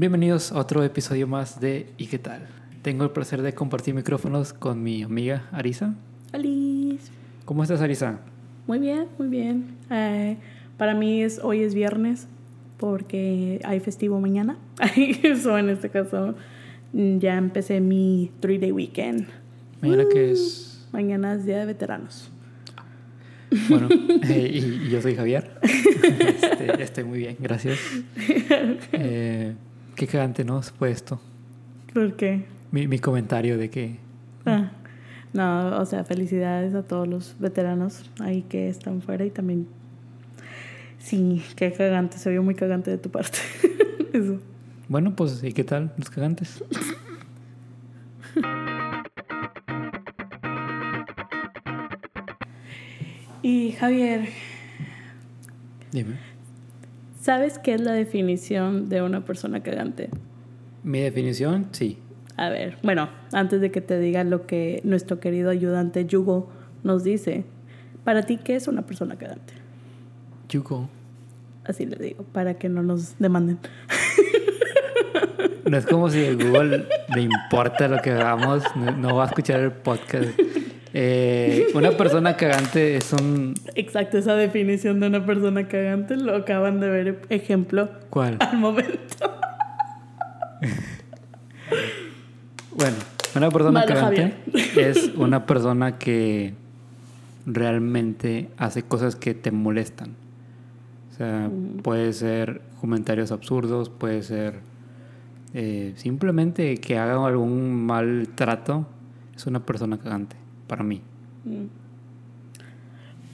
Bienvenidos a otro episodio más de ¿Y qué tal? Tengo el placer de compartir micrófonos con mi amiga Arisa. Alice. ¿Cómo estás, Arisa? Muy bien, muy bien. Eh, para mí es hoy es viernes porque hay festivo mañana. Eso en este caso ya empecé mi three day weekend. Mañana que es. Mañana es día de veteranos. Bueno, eh, y, y yo soy Javier. Este, estoy muy bien, gracias. Eh, qué cagante, ¿no? Fue esto. ¿Por qué? Mi, mi comentario de que. Ah, no, o sea, felicidades a todos los veteranos ahí que están fuera y también. Sí, qué cagante, se vio muy cagante de tu parte. Eso. Bueno, pues, ¿y qué tal los cagantes? Y Javier, Dime. ¿Sabes qué es la definición de una persona cagante? Mi definición, sí. A ver, bueno, antes de que te diga lo que nuestro querido ayudante Yugo nos dice, para ti, ¿qué es una persona cagante? Yuko. Así le digo, para que no nos demanden. No es como si a Google le importa lo que hagamos, no, no va a escuchar el podcast. Eh, una persona cagante es un. Exacto, esa definición de una persona cagante lo acaban de ver ejemplo ¿Cuál? al momento. Bueno, una persona Malo, cagante es una persona que realmente hace cosas que te molestan. O sea, Mm. puede ser comentarios absurdos, puede ser eh, simplemente que haga algún mal trato. Es una persona cagante, para mí. Mm.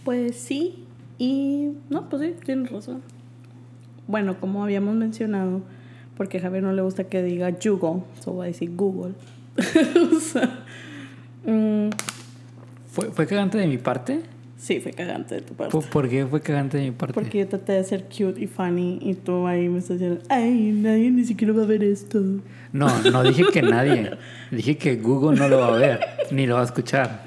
Pues sí, y no, pues sí, tienes razón. Bueno, como habíamos mencionado, porque a Javier no le gusta que diga Google, so voy a decir Google. o sea, mm, ¿Fue, ¿Fue cagante de mi parte? Sí, fue cagante de tu parte. ¿Por, qué fue cagante de mi parte? Porque yo traté de ser cute y funny y tú ahí me estás diciendo, ay, nadie ni siquiera va a ver esto. No, no dije que nadie. Dije que Google no lo va a ver, ni lo va a escuchar.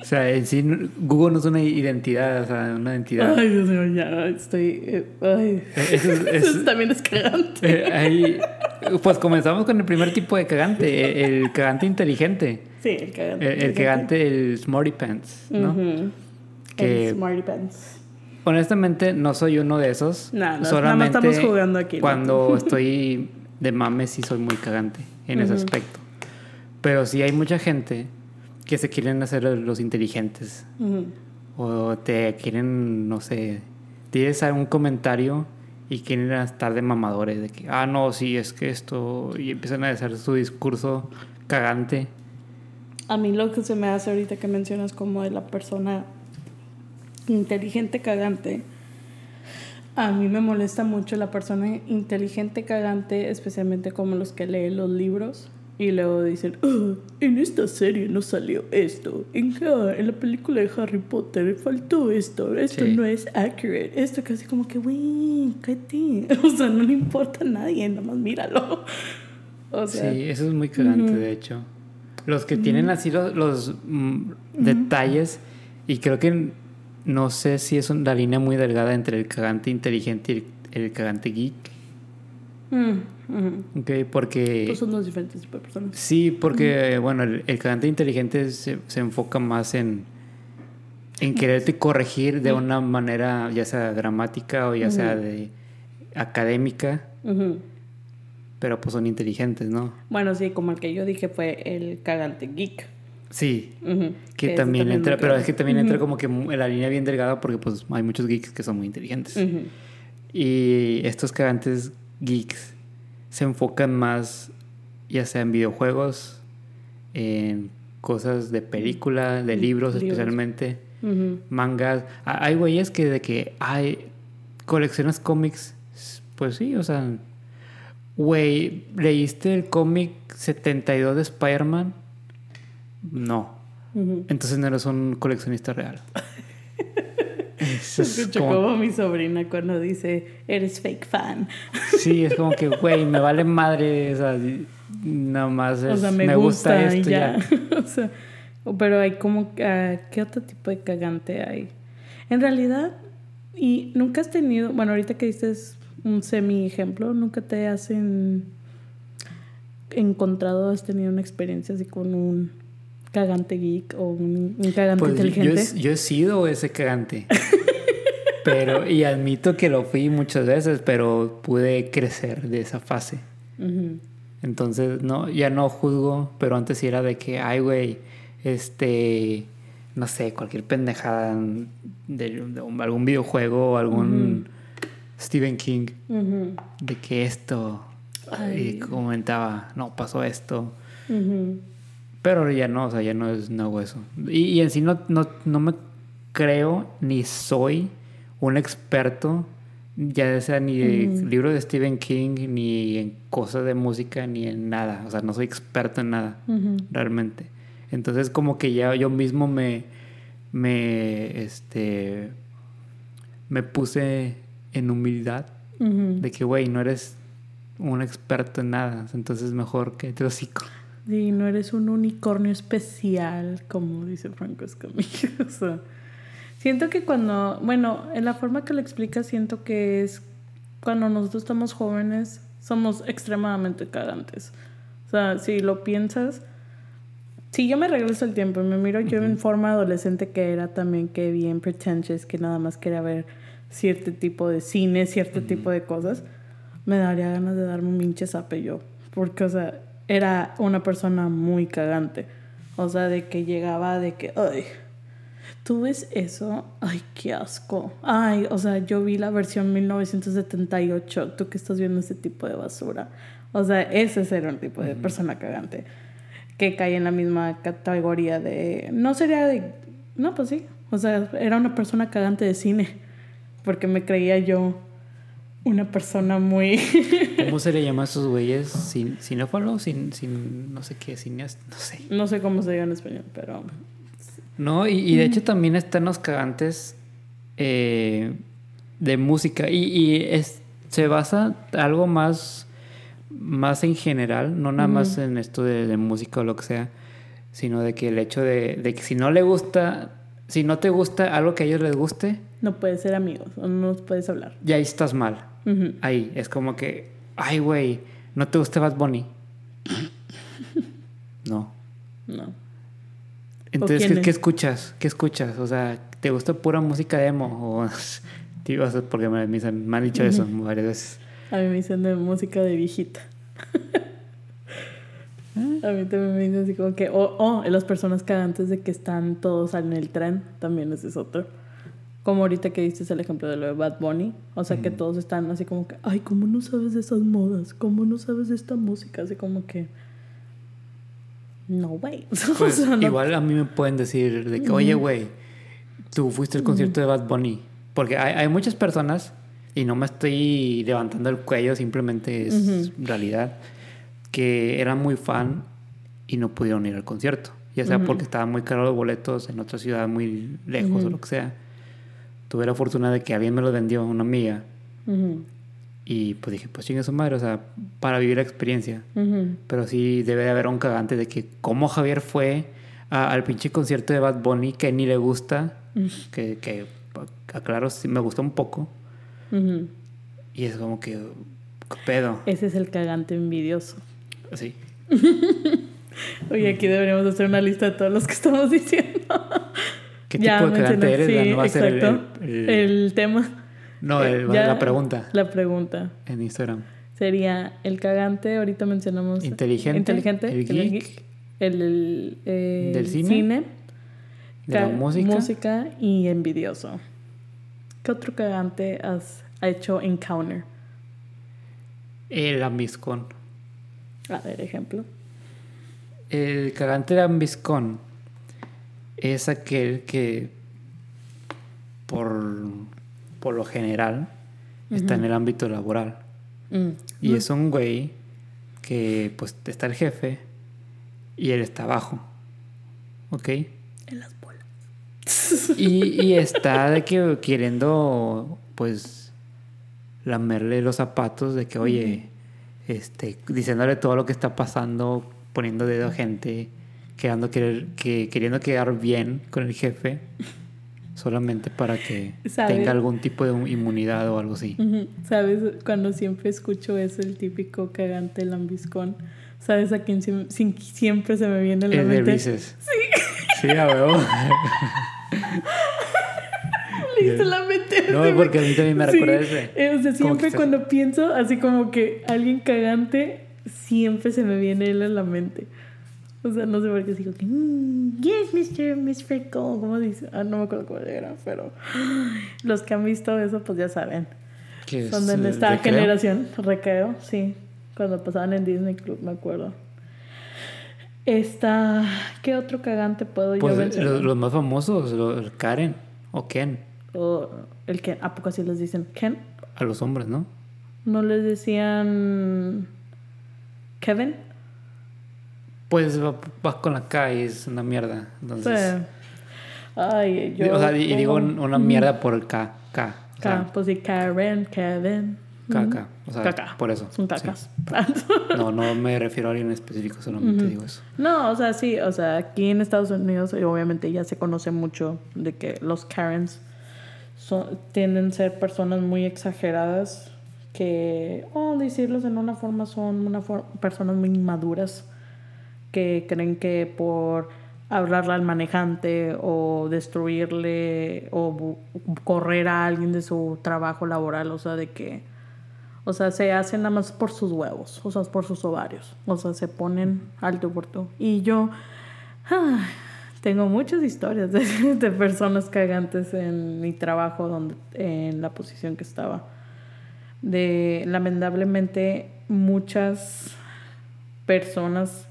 O sea, en sí, Google no es una identidad, o sea, una entidad. Ay, Dios mío, ya estoy... eh, ay. Eso es- Eso es- también es cagante. Eh, ahí- pues comenzamos con el primer tipo de cagante, el, el cagante inteligente. Sí, el cagante. El, el cagante, el smarty pants, ¿no? Que- El Smarty Pants. Honestamente, no soy uno de esos. No, no, nada más Solamente estamos jugando aquí, ¿no? Cuando estoy de mames, sí soy muy cagante en ese aspecto. Pero sí hay mucha gente que se quieren hacer los inteligentes. O te quieren, no sé, tienes algún comentario y quieren estar de mamadores. De que, ah, no, sí, es que esto. Y empiezan a hacer su discurso cagante. A mí lo que se me hace ahorita que mencionas como de la persona inteligente cagante, a mí me molesta mucho la persona inteligente cagante, especialmente como los que leen los libros y luego dicen, "Ah, en esta serie no salió esto, en, en la película de Harry Potter faltó esto, esto Sí. no es accurate, esto casi como que, güey, cállate, o sea, no le importa a nadie, nada más míralo. O sea, sí, eso es muy cagante, de hecho. Los que tienen así los, los, mm, detalles, y creo que no sé si es una línea muy delgada entre el cagante inteligente y el, el cagante geek. mm, ujú. ¿ok? Porque. Pues son dos diferentes tipos de personas. Sí, porque, bueno, el, el cagante inteligente se, se enfoca más en, en quererte corregir de una manera, ya sea dramática o ya sea de académica. Pero pues son inteligentes, ¿no? Bueno, sí, como el que yo dije fue el cagante geek. Sí, que también entra, pero es que también entra como que en la línea bien delgada porque pues hay muchos geeks que son muy inteligentes. Y estos cagantes geeks se enfocan más, ya sea en videojuegos, en cosas de película, de libros libros. especialmente, mangas. Hay güeyes que de que hay colecciones cómics, pues sí, o sea, güey, ¿leíste el cómic 72 de Spider-Man? No. Entonces no eres un coleccionista real. Eso es Escucho como- como mi sobrina cuando dice, eres fake fan. Sí, es como que, güey, me vale madre, o sea, nada más es, o sea, me, gusta, esto ya. ya. o sea, pero hay como, ah, ¿qué otro tipo de cagante hay? En realidad, y nunca has tenido, bueno, ahorita que dices un semi ejemplo. ¿Nunca te has encontrado, has tenido una experiencia así con un cagante geek o un, cagante pues, inteligente? Yo he, sido ese cagante. pero, y admito que lo fui muchas veces, pero pude crecer de esa fase. Entonces, no, ya no juzgo, pero antes sí era de que, ay, güey, este, no sé, cualquier pendejada de, algún videojuego o algún Stephen King, de que esto, y comentaba, no, pasó esto. Pero ya no, o sea, ya no es no hago eso. Y, en sí no, no, no me creo ni soy un experto ya sea ni de libro de Stephen King, ni en cosas de música, ni en nada. O sea, no soy experto en nada, realmente. Entonces, como que ya yo mismo me, me, este, me puse en humildad de que, güey, no eres un experto en nada. Entonces, mejor que te hocico. Sí, no eres un unicornio especial, como dice Franco Escamilla. o sea, Siento que cuando, bueno, en la forma que lo explica, siento que es cuando nosotros estamos jóvenes, somos extremadamente cagantes. O sea, si lo piensas, si yo me regreso el tiempo y me miro yo en forma adolescente que era también que bien pretentious, que nada más quería ver cierto tipo de cine, cierto tipo de cosas, me daría ganas de darme un pinche zape yo. Porque, o sea, era una persona muy cagante. O sea, de que llegaba de que, ay, ¿Tú ves eso? Ay, qué asco. Ay, o sea, yo vi la versión 1978. Tú que estás viendo ese tipo de basura. O sea, ese es un tipo de persona cagante. Que cae en la misma categoría de. No sería de. No, pues sí. O sea, era una persona cagante de cine. Porque me creía yo una persona muy. ¿Cómo se le llama a esos güeyes? ¿Sin, ¿Cinófalo? Sin, sin. No sé qué, cineasta. No sé. No sé cómo se diga en español, pero. No, y, de hecho también están los cagantes eh, de música. Y, es, se basa algo más, más en general, no nada más en esto de, música o lo que sea, sino de que el hecho de, que si no le gusta, si no te gusta algo que a ellos les guste, no puedes ser amigos o no puedes hablar. Ya ahí estás mal. Ahí es como que, ay, güey, ¿no te gusta Bad Bunny? no. No. Entonces, ¿qué, escuchas? ¿Qué escuchas? O sea, ¿te gusta pura música demo? O, porque me, me, han dicho eso varias veces. A mí me dicen de música de viejita. A mí también me dicen así como que, o oh, las personas que antes de que están todos en el tren, también ese es otro. Como ahorita que diste el ejemplo de lo de Bad Bunny, o sea que todos están así como que, ay, ¿cómo no sabes de esas modas? ¿Cómo no sabes de esta música? Así como que, no, güey. Pues, igual a mí me pueden decir de que, oye, güey, tú fuiste al concierto de Bad Bunny. Porque hay, hay, muchas personas, y no me estoy levantando el cuello, simplemente es realidad, que eran muy fan y no pudieron ir al concierto. Ya sea porque estaban muy caros los boletos en otra ciudad muy lejos o lo que sea. Tuve la fortuna de que alguien me los vendió, una amiga. Y pues dije, pues chingue su madre, o sea, para vivir la experiencia. Pero sí debe de haber un cagante de que como Javier fue al pinche concierto de Bad Bunny que ni le gusta, que, que aclaro, sí me gustó un poco. Y es como que, ¿qué pedo? Ese es el cagante envidioso. Sí. Oye, aquí deberíamos hacer una lista de todos los que estamos diciendo. ¿Qué tipo de eres? Sí, no va a ser el tema. No, eh, la pregunta. La pregunta. En Instagram. Sería el cagante, ahorita mencionamos. Inteligente. Inteligente. El geek. El, eh, del cine. de la música. Música y envidioso. ¿Qué otro cagante has hecho encounter? El ambiscón. A ver, ejemplo. El cagante de ambiscón es aquel que por por lo general, está en el ámbito laboral. Mm. Y es un güey que pues está el jefe y él está abajo. ¿Ok? En las bolas. Y, está de que queriendo pues lamerle los zapatos de que, oye, este, diciéndole todo lo que está pasando, poniendo dedo a gente, quedando que, queriendo quedar bien con el jefe. solamente para que ¿Sabe? tenga algún tipo de inmunidad o algo así. ¿Sabes? Cuando siempre escucho eso, el típico cagante lambiscón. ¿Sabes a quién siempre se me viene la El mente? Reese's. Sí. Sí, a huevo. Le la mente. No, porque a mí también me Sí. recuerda ese. Eh, O sea, siempre cuando pienso así como que alguien cagante, siempre se me viene él a la mente. O sea, no sé por qué digo que "Mm, yes, Mr. Miss Freckle. ¿Cómo dice? Ah, no me acuerdo cómo era, pero los que han visto eso, pues ya saben. Que Son de esta recreo. generación. Recreo, sí. Cuando pasaban en Disney Club, me acuerdo. Esta. ¿Qué otro cagante puedo Pues yo los, más famosos, el Karen o Ken, O el que, ¿a poco así les dicen? ¿Ken? a los hombres, ¿no? ¿No les decían Kevin? Pues va- vas con la K y es una mierda. Entonces, Sí. Ay, yo. o sea, y, digo una mierda por el K, K. sea, Ca- pues sí, Karen, Kevin. K, K. O sea, Caca. por eso. Son sí. cacas. No, no me refiero a alguien específico, solamente digo eso. No, o sea, sí, o sea, aquí en Estados Unidos obviamente ya se conoce mucho de que los Karens son, tienden a ser personas muy exageradas que, o decirlos en una forma, son una for- personas muy inmaduras que creen que por hablarle al manejante o destruirle o correr a alguien de su trabajo laboral, o sea, de que, o sea, se hacen nada más por sus huevos, o sea, por sus ovarios, o sea, se ponen alto por tú. Y yo ah, tengo muchas historias de, de personas cagantes en mi trabajo, donde, en la posición que estaba. De lamentablemente muchas personas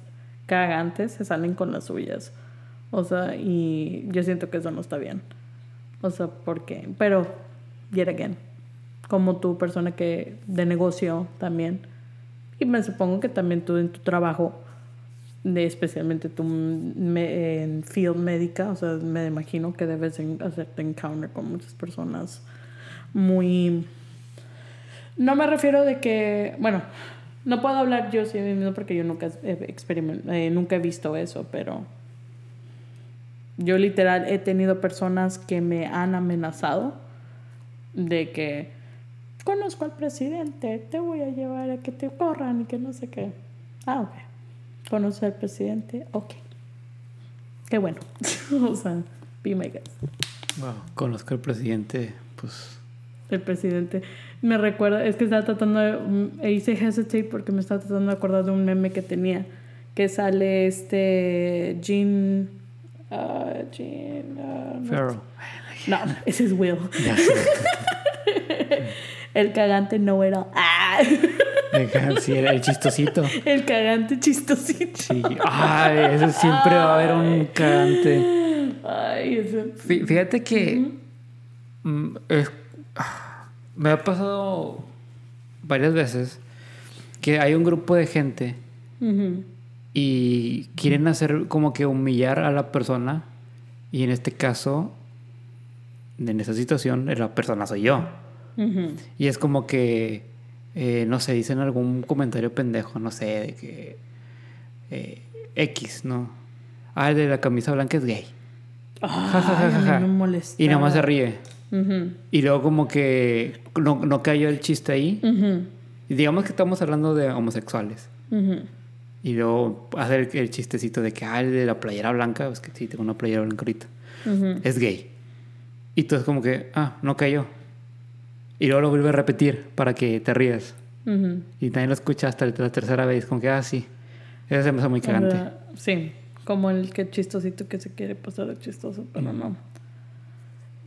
cagantes se salen con las suyas. O sea, y yo siento que eso no está bien. O sea, porque, pero, yet again, como tú, persona que de negocio también, y me supongo que también tú en tu trabajo, de especialmente me- en field médica, o sea, me imagino que debes en- hacerte encounter con muchas personas muy... No me refiero de que, bueno, no puedo hablar yo sí mismo porque yo nunca he, eh, nunca he visto eso, pero yo literal he tenido personas que me han amenazado de que conozco al presidente, te voy a llevar a que te corran y que no sé qué. Ah, ok. ¿Conoces al presidente? Ok. Qué bueno. o sea, be my guest. Wow. Conozco al presidente, pues. El presidente. Me recuerda, es que estaba tratando de. mm, e hice hesitate porque me estaba tratando de acordar de un meme que tenía. Que sale este. Jean. ah, Jean. ah, no, Farrell. no, ese es Will. El cagante no era. ¡Ah! Sí, el, el chistosito. El cagante chistosito. Sí. Ay, eso siempre va a haber un cagante. Ay. Fí- Fíjate que mm, es- me ha pasado varias veces que hay un grupo de gente y quieren hacer como que humillar a la persona y en este caso, en esa situación, la persona soy yo. Y es como que, eh, no sé, dicen algún comentario pendejo, no sé, de que eh, X, ¿no? Ah, el de la camisa blanca es gay. Ja, ja, ja, Ay, molesta. Y nada más se ríe. Ujú. Y luego como que no, no cayó el chiste ahí. Ujú. Y digamos que estamos hablando de homosexuales. Ujú. Y luego hacer el chistecito de que, ah, el de la playera blanca, es que sí, tengo una playera blanca ahorita. Es gay. Y tú es como que, ah, no cayó. Y luego lo vuelve a repetir para que te rías. Y también lo escuchas hasta la tercera vez, como que, ah, sí. Eso se me hace muy cagante. Sí, como el que chistosito que se quiere pasar de chistoso, pero no.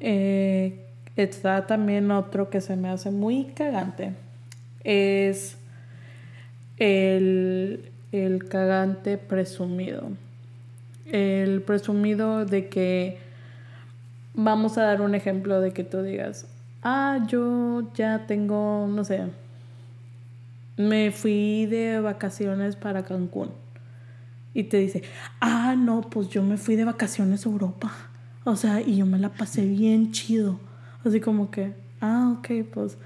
Eh, está también otro que se me hace muy cagante. Es el, el cagante presumido. El presumido de que vamos a dar un ejemplo de que tú digas, ah, yo ya tengo, no sé, me fui de vacaciones para Cancún. Y te dice, ah, no, pues yo me fui de vacaciones a Europa. O sea, y yo me la pasé bien chido. Así como que, ah, ok, pues,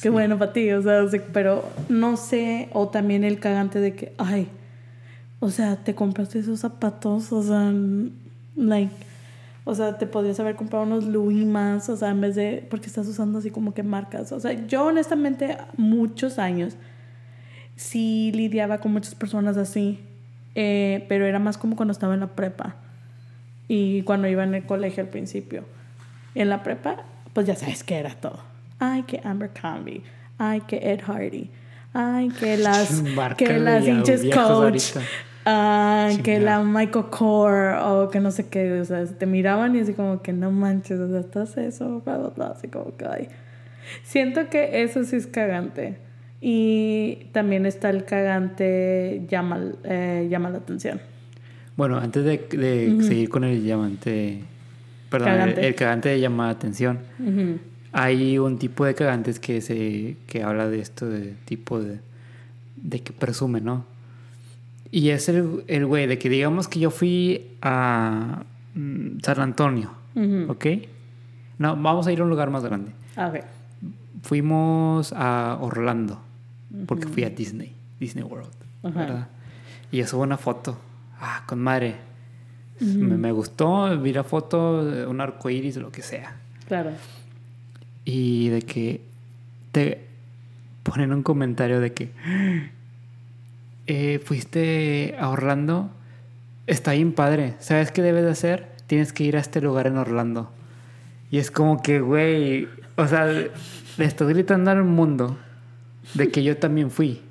qué bueno para ti. O sea, o sea, pero no sé, o también el cagante de que, ay, o sea, te compraste esos zapatos, o sea, like, O sea, te podrías haber comprado unos Louis más, o sea, en vez de, porque estás usando así como que marcas. O sea, yo honestamente, muchos años, sí lidiaba con muchas personas así, eh, pero era más como cuando estaba en la prepa y cuando iba en el colegio al principio. En la prepa, pues ya sabes que era todo. Ay, que Amber Comby, ay, que Ed Hardy, ay, que las, que las hinches coach. Ah, que la Michael Core o que no sé qué, o sea, te miraban y así como que no manches, o sea, estás eso, bla, bla, bla, así como que ay. Siento que eso sí es cagante. Y también está el cagante llama, eh, llama la atención. Bueno, antes de, de seguir con el llamante, perdón, cagante. El, cagante de llama la atención, hay un tipo de cagantes que se que habla de esto de tipo de, de que presume, ¿no? Y es el, el güey de que digamos que yo fui a mm, San Antonio, ¿ok? No, vamos a ir a un lugar más grande. A ver. Fuimos a Orlando, porque fui a Disney, Disney World, ¿verdad? Y yo subo una foto, ah, con madre. me, me, gustó, vi la foto, un arco iris, lo que sea. Claro. Y de que te ponen un comentario de que eh, fuiste a Orlando, está bien padre. ¿Sabes qué debes de hacer? Tienes que ir a este lugar en Orlando. Y es como que, güey, o sea, le estoy gritando al mundo de que yo también fui.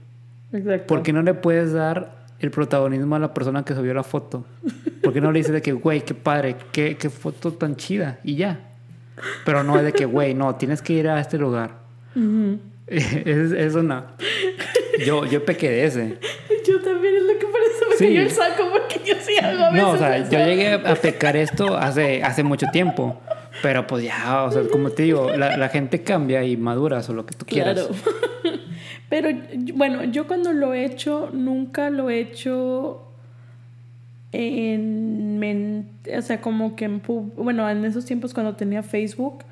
Exacto. ¿Por qué no le puedes dar el protagonismo a la persona que subió la foto? ¿Por qué no le dices de que, güey, qué padre, qué, qué foto tan chida? Y ya. Pero no es de que, güey, no, tienes que ir a este lugar. es, es, una. Yo, yo pequé de ese. Yo también es lo que parece me sí. el saco porque yo sí hago a veces No, o sea, yo llegué a pecar esto hace, hace mucho tiempo. Pero pues ya, o sea, como te digo, la, la gente cambia y maduras o lo que tú quieras. Claro. Pero bueno, yo cuando lo he hecho, nunca lo he hecho en, o sea, como que en, bueno, en esos tiempos cuando tenía Facebook,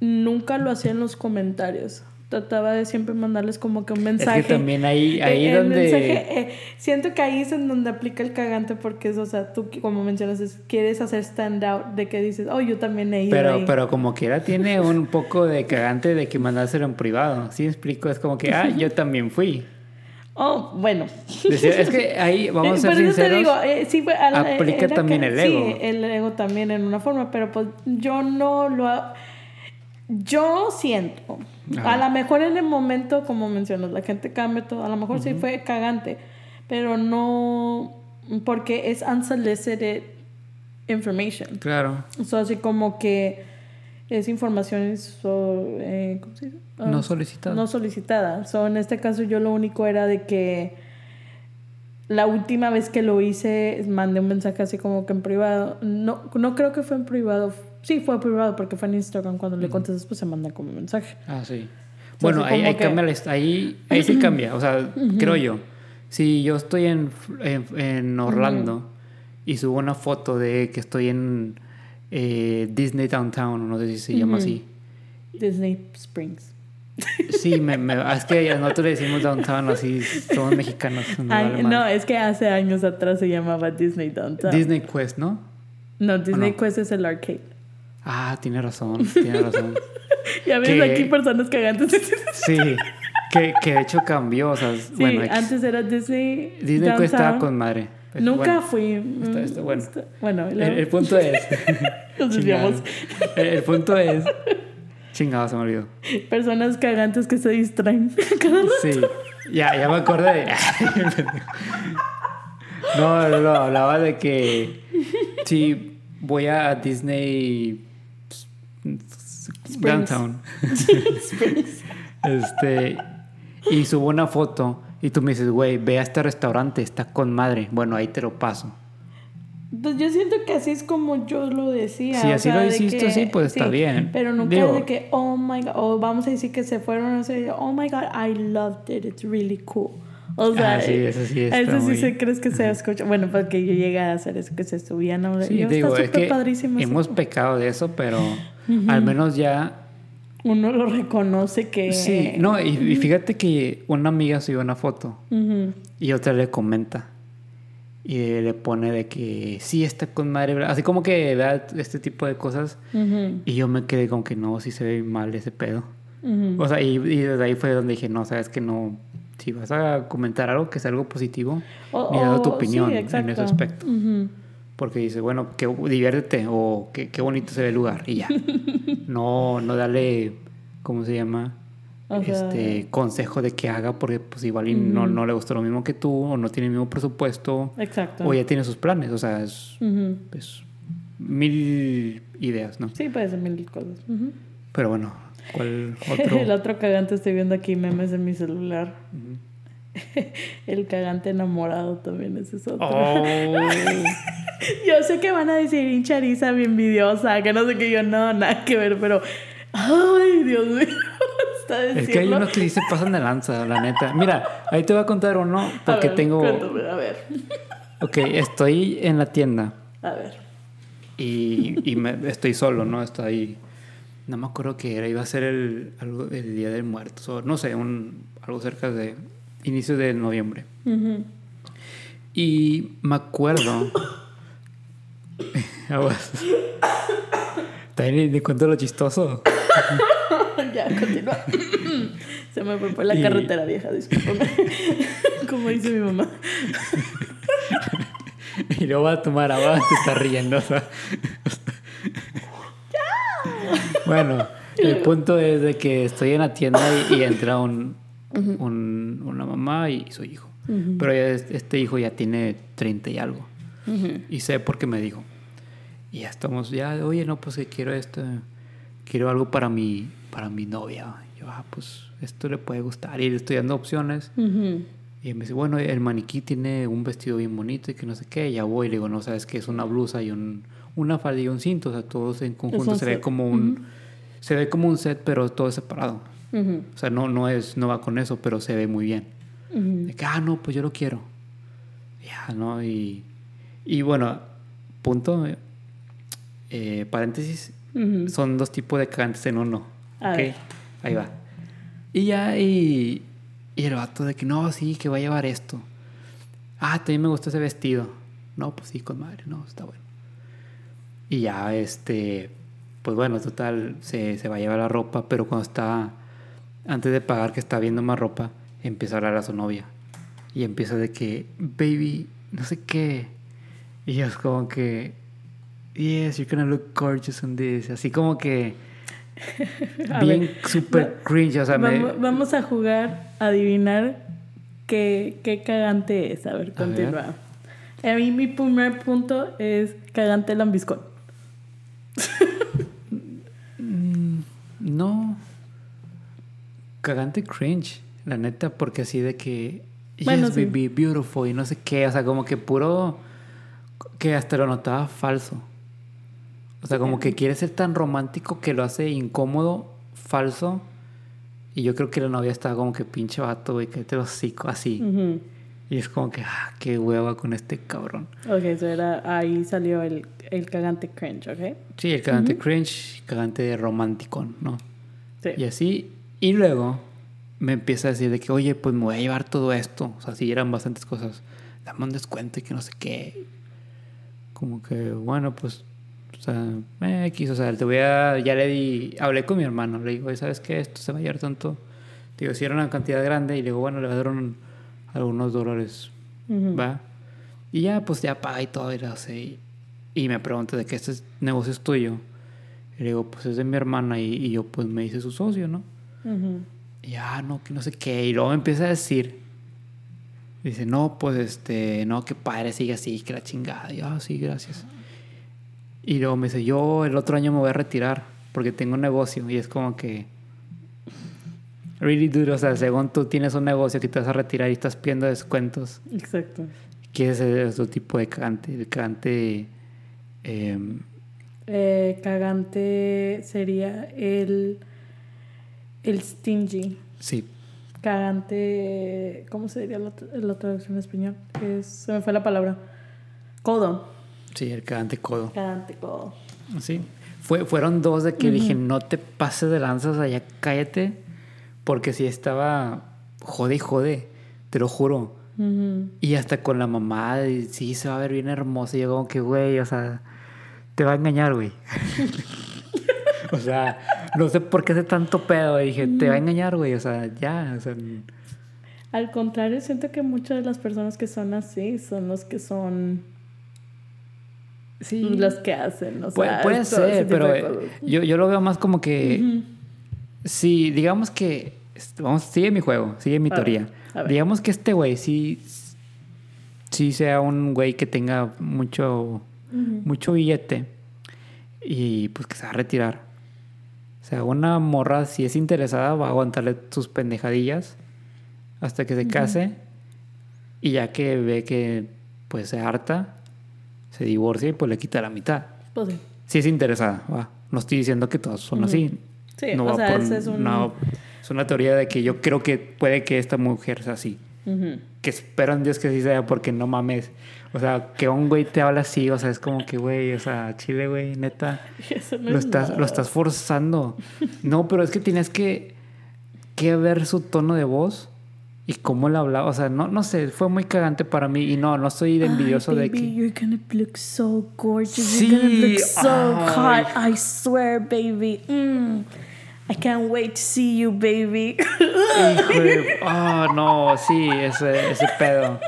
nunca lo hacía en los comentarios trataba de siempre mandarles como que un mensaje. Es que también ahí, ahí donde... Eh, siento que ahí es en donde aplica el cagante porque es, o sea, tú como mencionas, quieres hacer stand out de que dices, oh, yo también he ido Pero, pero como quiera tiene un poco de cagante de que mandárselo en privado. ¿Sí explico? Es como que, ah, yo también fui. Oh, bueno. Es que ahí, vamos a ser sinceros, te digo, eh, sí, aplica también el ego. Sí, el ego también en una forma, pero pues yo no lo... Yo siento a lo mejor en el momento, como mencionas, la gente cambia todo. A lo mejor sí fue cagante, pero no porque es unsolicited information. Claro. O sea, así como que es información eh, no ah, solicitada. No solicitada. So, en este caso yo lo único era de que la última vez que lo hice mandé un mensaje así como que en privado. No, no creo que fue en privado Sí, fue privado porque fue en Instagram. Cuando le contestas, pues se manda como mensaje. Ah, sí. bueno, ahí, ahí, cambia, ahí, ahí sí cambia. O sea, creo yo. Si yo estoy en, en, Orlando y subo una foto de que estoy en eh, Disney Downtown, no sé si se llama así. Disney Springs. Sí, me, me, es que nosotros le decimos downtown así, somos mexicanos. no, es que hace años atrás se llamaba Disney Downtown. Disney Quest, ¿no? No, Disney Quest es el arcade. Ah, tiene razón, tiene razón. ya ves aquí personas cagantes. sí, que, que de hecho cambió. O sea, sí, antes era Disney. Disney estaba con madre. Nunca fui. bueno, bueno el, punto es. Nos desviamos. El, el, punto es. Chingado, se me olvidó. Personas cagantes que se distraen. sí, ya, ya me acordé de. no, no, no, hablaba de que. Sí, voy a Disney Downtown. este, y subo una foto y tú me dices, güey, ve a este restaurante, está con madre. Bueno, ahí te lo paso. Pues yo siento que así es como yo lo decía. Si así lo hiciste, sí, pues está bien. Pero nunca Digo, de que, oh my God, o vamos a decir que se fueron, no sé, oh my God, I loved it, it's really cool. O sea, ah, sí, eso sí está Eso sí se crees que se escucha. Bueno, porque yo llegué a hacer eso, que se subían a Sí, digo, es que hemos pecado de eso, pero al menos ya... Uno lo reconoce que... Sí, no, y, fíjate que una amiga subió una foto y otra le comenta. y le pone de que sí está con madre, ¿verdad? así como que da este tipo de cosas y yo me quedé como que no, sí se ve mal ese pedo. O sea, y, y desde ahí fue donde dije, no, sabes que no, si vas a comentar algo que es algo positivo, O- ni dado tu opinión sí, en ese aspecto. Porque dice, bueno, que diviértete o qué, qué bonito se ve el lugar y ya. no, no darle, ¿cómo se llama? O sea- este consejo de que haga porque pues igual y no, no le gustó lo mismo que tú o no tiene el mismo presupuesto Exacto. o ya tiene sus planes. O sea, es, mil ideas, ¿no? Sí, puede ser mil cosas. Ujú. Pero bueno, ¿cuál otro? El otro cagante, estoy viendo aquí memes en mi celular. El cagante enamorado también ese es otro. Oh. Yo sé que van a decir hinchariza, mi envidiosa, que no sé qué yo, no, nada que ver, pero. Ay, Dios mío. Está Es que hay unos que sí se pasan de lanza, la neta. Mira, ahí te voy a contar uno A porque ver, tengo... cuéntame, a ver. Ok, estoy en la tienda A ver. y, y me- estoy solo, ¿no? Estoy... No me acuerdo qué era, iba a ser el, el Día del Muertos o no sé, un, algo cerca de inicio de noviembre. Y me acuerdo... También ni cuento lo chistoso. ya, continúa. Se me fue por la Y- carretera vieja, discúlpame. Como dice mi mamá. Y luego va a tomar agua, se está riendo. sea. bueno, el punto es de que estoy en la tienda y, y entra un, un- una mamá y su hijo. Pero ya es- este hijo ya tiene 30 y algo. Ujú. Y sé por qué me dijo. Y ya estamos, ya, oye, no, pues que quiero esto, quiero algo para mi, para mi novia. Yo, ah, pues esto le puede gustar. Y le estoy dando opciones. Y me dice, bueno, el maniquí tiene un vestido bien bonito y que no sé qué. Y ya voy y le digo, no, sabes que es una blusa y un, una falda y un cinto. O sea, todos en conjunto un se ve como un, se ve como un set, pero todo es O sea, no, no es, no va con eso, pero se ve muy bien. De que, ah, no, pues yo lo quiero. Ya, ¿no? Y, y bueno, punto, eh, paréntesis, son dos tipos de cagantes en uno. A ¿ok? ver. Ahí va. Y ya, y, y el vato de que no, sí, que va a llevar esto. Ah, también me gusta ese vestido. No, pues sí, con madre, no, está bueno. Y ya, este, pues bueno, total, se, se va a llevar la ropa, pero cuando está, antes de pagar, que está viendo más ropa, empieza a hablar a su novia. Y empieza de que, baby, no sé qué. Y es como que, yes, you're gonna look gorgeous in this. Así como que, A bien ver, super cringe. O sea, me- Vamos, a jugar a adivinar qué, qué cagante es. A ver, A continúa. A mí mi primer punto es cagante lambiscón. Mm, no. Cagante cringe, la neta, porque así de que. Bueno, yes, sí. baby, beautiful y no sé qué. O sea, como que puro. Que hasta lo notaba falso. O sea, como que quiere ser tan romántico que lo hace incómodo, falso. Y yo creo que la novia estaba como que pinche vato, güey, que te lo hocico así. Ujú. Y es como que, ah, qué hueva con este cabrón. Ok, eso era, ahí salió el, el cagante cringe, ¿ok? Sí, el cagante cringe, cagante romántico, ¿no? Sí. Y así, y luego me empieza a decir de que, oye, pues me voy a llevar todo esto. O sea, si eran bastantes cosas. Dame un descuento y que no sé qué. Como que, bueno, pues, o sea, X, o sea, te voy a, ya le di, hablé con mi hermano, le digo, "Oye, ¿sabes qué? Esto se va a llevar tanto. Digo, si era una cantidad grande, y le digo, bueno, le va a dar un- algunos dólares, Ujú. ¿va? Y ya, pues ya paga y todo, y lo hace. Y, y me pregunta de que este es- negocio es tuyo. Y le digo, pues es de mi hermana, y, y yo, pues me hice su socio, ¿no? Ujú. Y ah, no, que no sé qué. Y luego me empieza a decir, dice, no, pues este, no, que padre, sigue así, que la chingada. Y yo, ah, sí, gracias. Y luego me dice, yo el otro año me voy a retirar porque tengo un negocio. Y es como que, really dude, o sea, según tú tienes un negocio que te vas a retirar y estás pidiendo descuentos. Exacto. ¿Qué es otro tipo de cagante? El cagante, em, Eh, cagante sería el, el stingy. sí, Cagante, ¿cómo sería la, la traducción en español? Es, se me fue la palabra. Codo. sí, el cagante codo. Cagante codo. Sí. Fue, fueron dos de que dije, no te pases de lanzas allá, cállate. Porque si estaba jode y jode, te lo juro. Y hasta con la mamá, sí, se va a ver bien hermosa. Y yo como que, güey, o sea, te va a engañar, güey. o sea, no sé por qué hace tanto pedo. Y dije, te va a engañar, güey. O sea, ya, o sea... Al contrario, siento que muchas de las personas que son así son los que son sí. los que hacen. O sea, puede, ser, pero yo, yo, lo veo más como que. Si, digamos que. Vamos, sigue mi juego, sigue mi teoría. Digamos que este güey sí. Sí sea un güey que tenga mucho. Mucho billete. Y pues que se va a retirar. O sea, una morra, si es interesada, va a aguantarle sus pendejadillas hasta que se case y ya que ve que pues se harta, se divorcia y pues le quita la mitad. Pues sí. Si es interesada, va. No estoy diciendo que todos son así. Sí, no o sea, es, un... es una teoría de que yo creo que puede que esta mujer sea así. Que espero en Dios que así sea porque no mames. O sea, que un güey te habla así, o sea, es como que, güey, o sea, chile, güey, neta. lo, estás, lo estás forzando. no, pero es que tienes que, que ver su tono de voz y cómo le hablaba, o sea, no, no sé, fue muy cagante para mí y no, no estoy de envidioso de que... You're gonna look so gorgeous, sí. you're gonna look so hot, I swear, baby. Mm. I can't wait to see you, baby. Híjole, oh, no, sí, ese, ese pedo.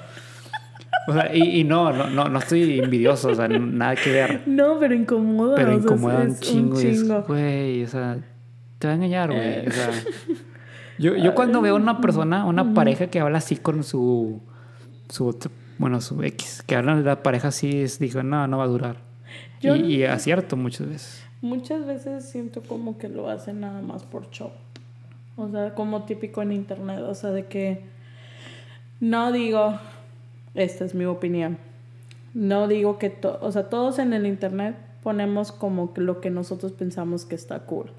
O sea, y, y no, no, no, no, estoy envidioso, o sea, nada que ver. No, pero incomoda. Pero incomoda un chingo. Güey, o sea, te va a engañar, güey. O sea, yo, yo cuando veo una persona, una pareja que habla así con su, su bueno, su X, que hablan de la pareja así, es, digo, no, no va a durar. y, y acierto muchas veces. Muchas veces siento como que lo hacen nada más por show. O sea, como típico en internet, o sea, de que no digo, esta es mi opinión, no digo que, o sea, todos en el internet ponemos como lo que nosotros pensamos que está cool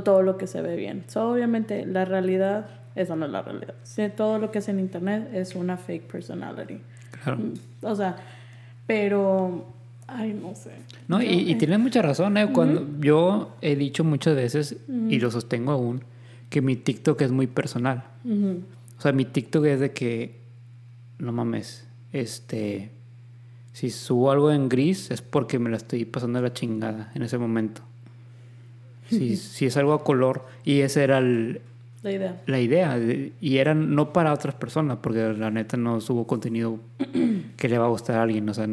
todo lo que se ve bien. obviamente, la realidad, esa no es la realidad. todo lo que es en internet es una fake personality. Claro. O sea, pero, ay, no sé. No, y, y tienes mucha razón, ¿eh? Cuando yo he dicho muchas veces, y lo sostengo aún, que mi TikTok es muy personal. O sea, mi TikTok es de que, no mames, este, si subo algo en gris es porque me la estoy pasando la chingada en ese momento si, si es algo a color. Y esa era la idea. La idea. Y era no para otras personas, porque la neta no subo contenido que le va a gustar a alguien. O sea,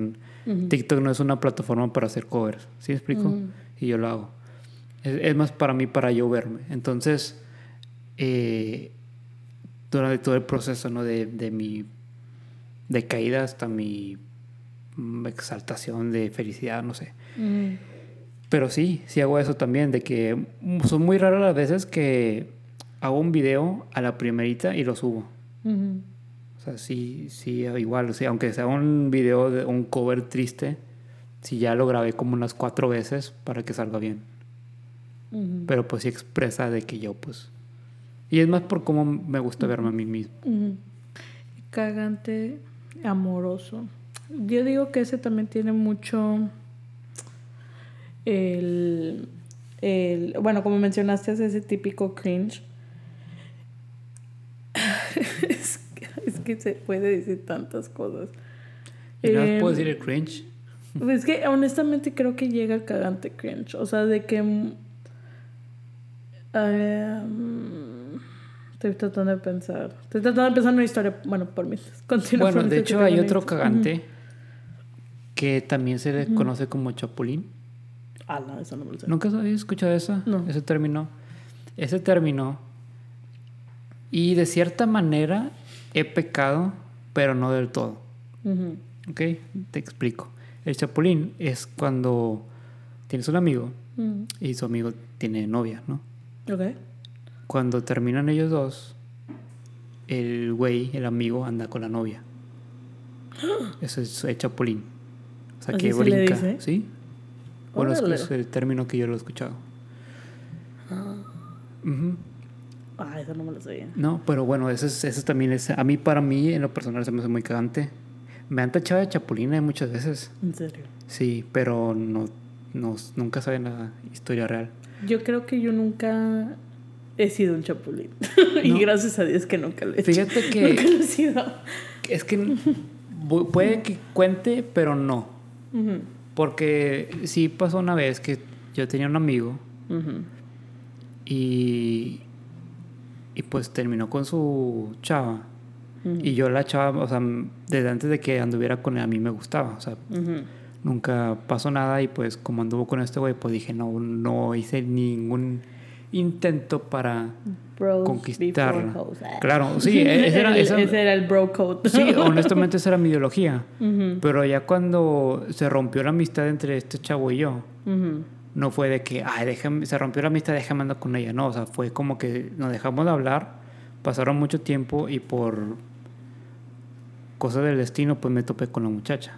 TikTok no es una plataforma para hacer covers. ¿Sí me explico? Y yo lo hago. Es, más para mí, para yo verme. Entonces, eh, durante todo el proceso ¿no? de, de mi de caída hasta mi exaltación de felicidad, no sé. Pero sí, sí hago eso también, de que son muy raras las veces que hago un video a la primerita y lo subo. Sea, sí, sí, igual, o sea, aunque sea un video de un cover triste, sí ya lo grabé como unas cuatro veces para que salga bien. Pero pues sí expresa de que yo pues... Y es más por cómo me gusta verme a mí mismo. Cagante, amoroso. Yo digo que ese también tiene mucho el, el, bueno, como mencionaste, es ese típico cringe. es, que, se puede decir tantas cosas. ¿Y no puedo decir el cringe? Es que honestamente creo que llega el cagante cringe. O sea, de que. Mm, em, estoy tratando de pensar. Estoy tratando de pensar en una historia. Bueno, por mí. bueno, de hecho, hay otro cagante que también se le conoce como chapulín. Ah, no, eso no me lo sé. ¿Nunca habías escuchado eso? No. Ese término. Ese término. Y de cierta manera he pecado, pero no del todo. ¿Ok? Te explico. El chapulín es cuando tienes un amigo y su amigo tiene novia, ¿no? Ok. Cuando terminan ellos dos, el güey, el amigo, anda con la novia. Eso es el chapulín. O sea, que brinca. ¿Sí? Bueno, es el término que yo lo he escuchado. Ah, ah eso no me lo sabía. No, pero bueno, eso, es, eso también es. A mí, para mí, en lo personal, se me hace muy cagante. Me han tachado de chapulina muchas veces. ¿En serio? Sí, pero no, no, nunca saben la historia real. Yo creo que yo nunca he sido un chapulín. y gracias a Dios que nunca lo he Fíjate que. nunca lo he sido. es que puede que cuente, pero no. Porque sí pasó una vez que yo tenía un amigo y, y pues terminó con su chava. Ujú. Y yo la chava, o sea, desde antes de que anduviera con él, a mí me gustaba. O sea, nunca pasó nada y pues como anduvo con este güey, pues dije, no, no hice ningún intento para Bros conquistarla. Ah. Claro, sí, e- ese era, esa- ese era el bro code. sí, honestamente esa era mi ideología. Ujú, Pero ya cuando se rompió la amistad entre este chavo y yo. No fue de que, ay, déjame, se rompió la amistad, déjame andar con ella. No, o sea, fue como que nos dejamos de hablar, pasaron mucho tiempo y por cosas del destino, pues me topé con la muchacha.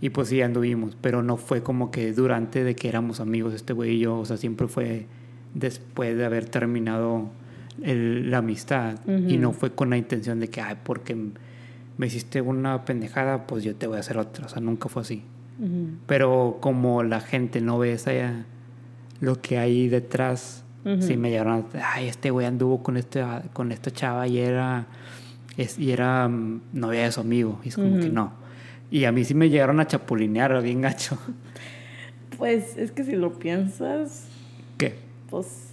Y pues sí, anduvimos, pero no fue como que durante de que éramos amigos este güey y yo, o sea, siempre fue después de haber terminado el- la amistad y no fue con la intención de que, ay, porque me hiciste una pendejada, pues yo te voy a hacer otra, o sea, nunca fue así. Pero como la gente no ve esa, lo que hay detrás, Ujú. sí me llegaron, ay, este güey anduvo con, este, con esta chava y era, es- y era mm, novia de su amigo, y es como que no. Y a mí sí me llegaron a chapulinear bien gacho. Pues es que si lo piensas, ¿Qué? pues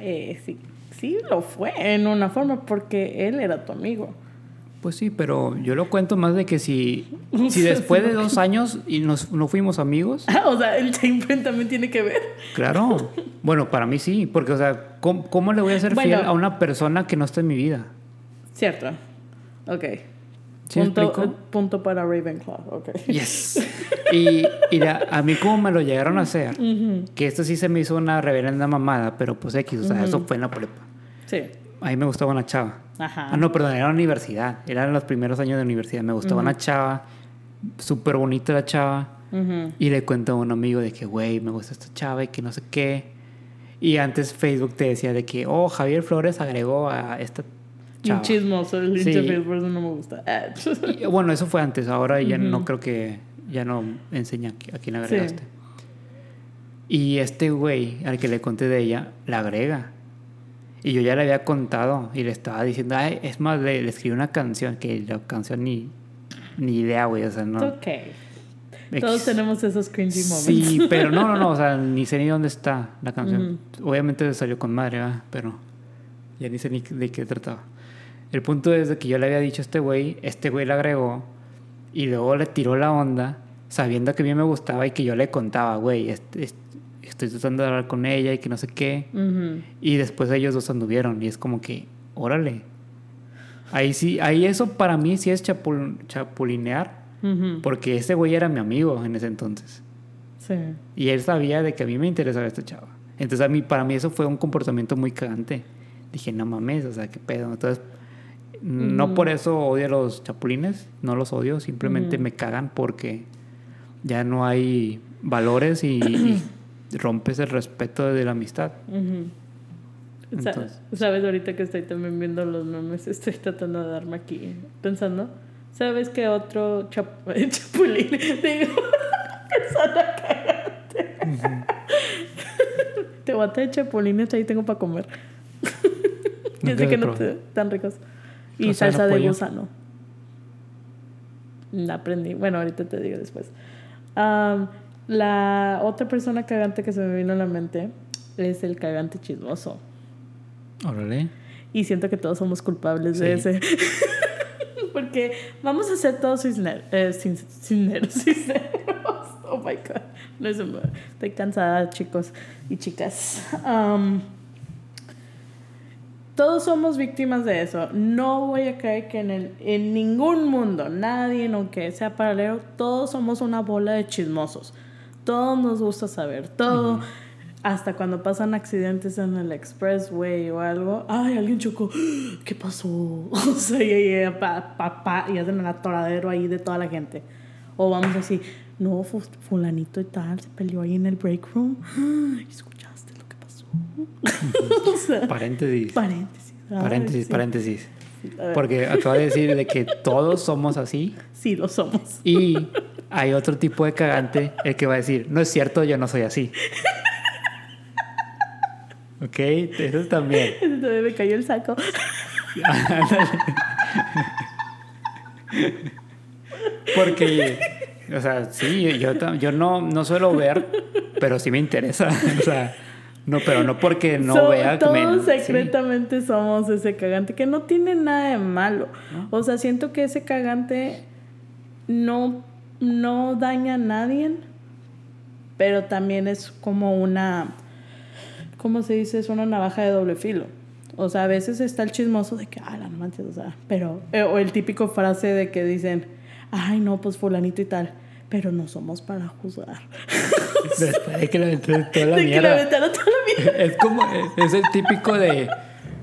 eh, sí, sí lo fue en una forma porque él era tu amigo. Pues sí, pero yo lo cuento más de que si, si después de dos años y nos, no fuimos amigos, o sea, el chainprint también tiene que ver. claro. Bueno, para mí sí, porque, o sea, ¿cómo, cómo le voy a ser Bueno. fiel a una persona que no está en mi vida? Cierto. Ok. ¿Sí punto, eh, punto para Ravenclaw. Ok. Yes. Y, y la- a mí como me lo llegaron a hacer, que esto sí se me hizo una reverenda mamada, pero pues X, o sea, eso fue en la prepa. Sí. A mí me gustaba una chava. Ajá. Ah, no, perdón, era la universidad. Eran los primeros años de universidad. Me gustaba una chava, súper bonita la chava. Ujú. Y le cuento a un amigo de que, güey, me gusta esta chava y que no sé qué. Y antes Facebook te decía de que, oh, Javier Flores agregó a esta chava. Un chismoso, el Sí. hincha por eso no me gusta. Y, bueno, eso fue antes. Ahora ya no Ujú. creo que, ya no enseña a quién le Sí. agregaste. Y este güey, al que le conté de ella, la agrega. Y yo ya le había contado y le estaba diciendo, ay, es más, le, le escribí una canción, que la canción ni, ni idea, güey, o sea, no. Ok. Todos tenemos esos cringy moments. Sí, pero no, no, no, o sea, ni sé ni dónde está la canción. Obviamente salió con madre, ¿verdad? Pero ya ni sé ni de qué trataba. El punto es de que yo le había dicho a este güey, este güey la agregó y luego le tiró la onda sabiendo que a mí me gustaba y que yo le contaba, güey, est- est- estoy tratando de hablar con ella y que no sé qué. Y después ellos dos anduvieron y es como que, órale. Ahí sí, ahí eso para mí sí es chapul- chapulinear Ujú. porque ese güey era mi amigo en ese entonces. Sí. Y él sabía de que a mí me interesaba esta chava. Entonces a mí, para mí eso fue un comportamiento muy cagante. Dije, no mames, o sea, qué pedo. Entonces, no por eso odio a los chapulines, no los odio, simplemente me cagan porque ya no hay valores y, y rompes el respeto de la amistad. Entonces- ¿Sabes? Ahorita que estoy también viendo los memes, estoy tratando de darme aquí pensando. ¿Sabes qué otro chap- chapulín? Digo, persona cagante. Te voy a traer chapulines, ahí tengo para comer. Yo sé que no te, tan ricos. Y ¿No saben a salsa de gusano. La aprendí. Bueno, ahorita te digo después. Am, la otra persona cagante que se me vino a la mente es el cagante chismoso. Órale. Y siento que todos somos culpables de ese. Porque vamos a ser todos eh, cisneros, cisneros. Oh my god. No es Estoy cansada, chicos y chicas. Am, todos somos víctimas de eso. No voy a creer que en, el, en ningún mundo, nadie, aunque sea paralelo, todos somos una bola de chismosos. Todos nos gusta saber. Todo. Hasta cuando pasan accidentes en el expressway o algo. Ay, alguien chocó. ¿Qué pasó? O sea, y, pa, pa, pa, y hacen el atoradero ahí de toda la gente. O vamos así. No, fu- fulanito y tal se peleó ahí en el break room. ¿Escuchaste lo que pasó? o sea, Paréntesis. paréntesis. Ay, Paréntesis, sí. paréntesis. Porque acabo de decir de que todos somos así Sí, lo somos. y hay otro tipo de cagante el que va a decir, no es cierto, yo no soy así. ok, eso también. Todavía me cayó el saco. Porque, o sea, sí, yo, yo no, no suelo ver, pero sí me interesa. O sea, no, pero no porque no So- vea que todos me... sí. secretamente somos ese cagante que no tiene nada de malo. O sea, siento que ese cagante no, no daña a nadie, pero también es como una, ¿cómo se dice? Es una navaja de doble filo. O sea, a veces está el chismoso de que, ah, no manches, o sea, pero, eh, o el típico frase de que dicen, ay, no, pues fulanito y tal, pero no somos para juzgar. Después de que le aventé toda la de que le mierda. aventaron toda la mierda. Es como, es el típico de,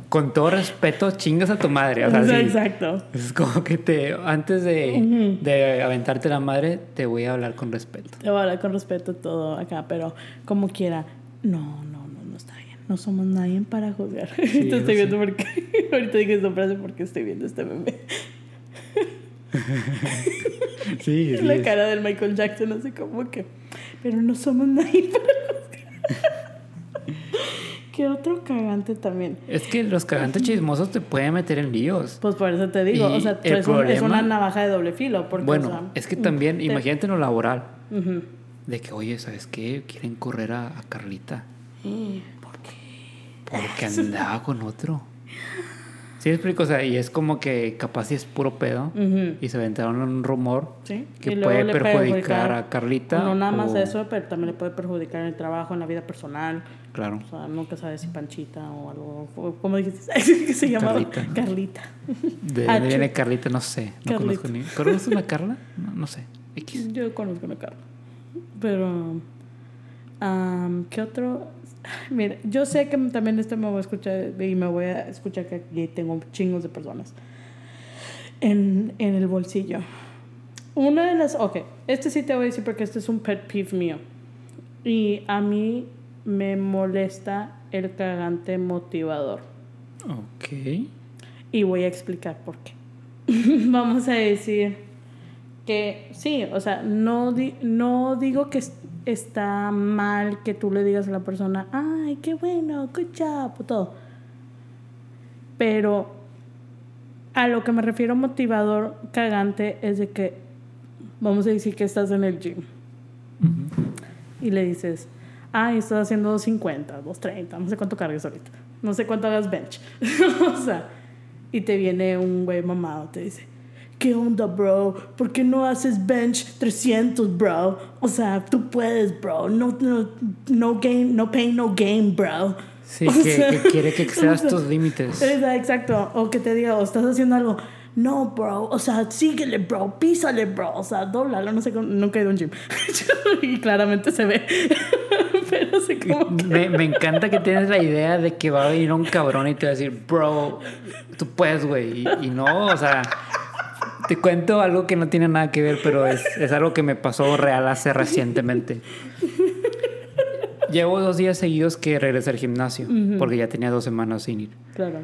con todo respeto, chingas a tu madre. O sea, sí. Exacto. Es como que te, antes de, de aventarte la madre, te voy a hablar con respeto. Te voy a hablar con respeto todo acá, pero como quiera, no, no, no, no está bien. No somos nadie para juzgar. Te estoy viendo porque ahorita dije esa frase porque estoy viendo este meme. Sí, la cara del Michael Jackson, así como que, pero no somos nadie para. ¿Qué otro cagante también? Es que los cagantes chismosos te pueden meter en líos. Pues por eso te digo, Y o sea, el es, un- es una navaja de doble filo. Porque, Bueno, o sea, es que también, te- imagínate en lo laboral, de que, oye, ¿sabes qué? Quieren correr a, a Carlita ¿Por qué? porque andaba con otro. ¿Sí explico? O sea, y es como que capaz si es puro pedo y se aventaron un rumor Sí, que puede perjudicar a Carlita. No nada más o- eso, pero también le puede perjudicar en el trabajo, en la vida personal. Claro. O sea, nunca sabes si Panchita o algo. ¿Cómo dijiste? ¿Qué se llamaba? Carlita. Carlita. ¿De Ah, dónde viene chu- Carlita? No sé. No Carlita. conozco ni. ¿Conoces una Carla? No, no sé. X. Yo conozco una Carla. Pero. ¿Qué otro? Mira, yo sé que también este me voy a escuchar y me voy a escuchar que aquí tengo chingos de personas en, en el bolsillo. Una de las. Ok, este sí te voy a decir porque este es un pet peeve mío. Y a mí me molesta el cagante motivador. Ok. Y voy a explicar por qué. Vamos a decir que sí, o sea, no, di- no digo que es- está mal que tú le digas a la persona, ay, qué bueno, good job, o todo. Pero a lo que me refiero motivador cagante es de que, vamos a decir que estás en el gym y le dices, ay, estás haciendo 250, 230, no sé cuánto cargues ahorita, no sé cuánto hagas bench. o sea, y te viene un güey mamado, te dice, ¿qué onda, bro? ¿Por qué no haces bench 300, bro? O sea, tú puedes, bro. No, no, no game, no pain, no game, bro. Sí, que, sea, que quiere que excedas o sea, tus límites. Exacto. O que te diga, o estás haciendo algo. No, bro. O sea, síguele, bro. Písale, bro. O sea, doblalo. No sé, cómo- nunca he ido a un gym. y claramente se ve. Pero sé que... Me, me encanta que tienes la idea de que va a venir un cabrón y te va a decir, bro, tú puedes, güey. Y, y no, o sea, te cuento algo que no tiene nada que ver, pero es, es algo que me pasó real hace recientemente. Llevo dos días seguidos que regresé al gimnasio, porque ya tenía dos semanas sin ir. Claro.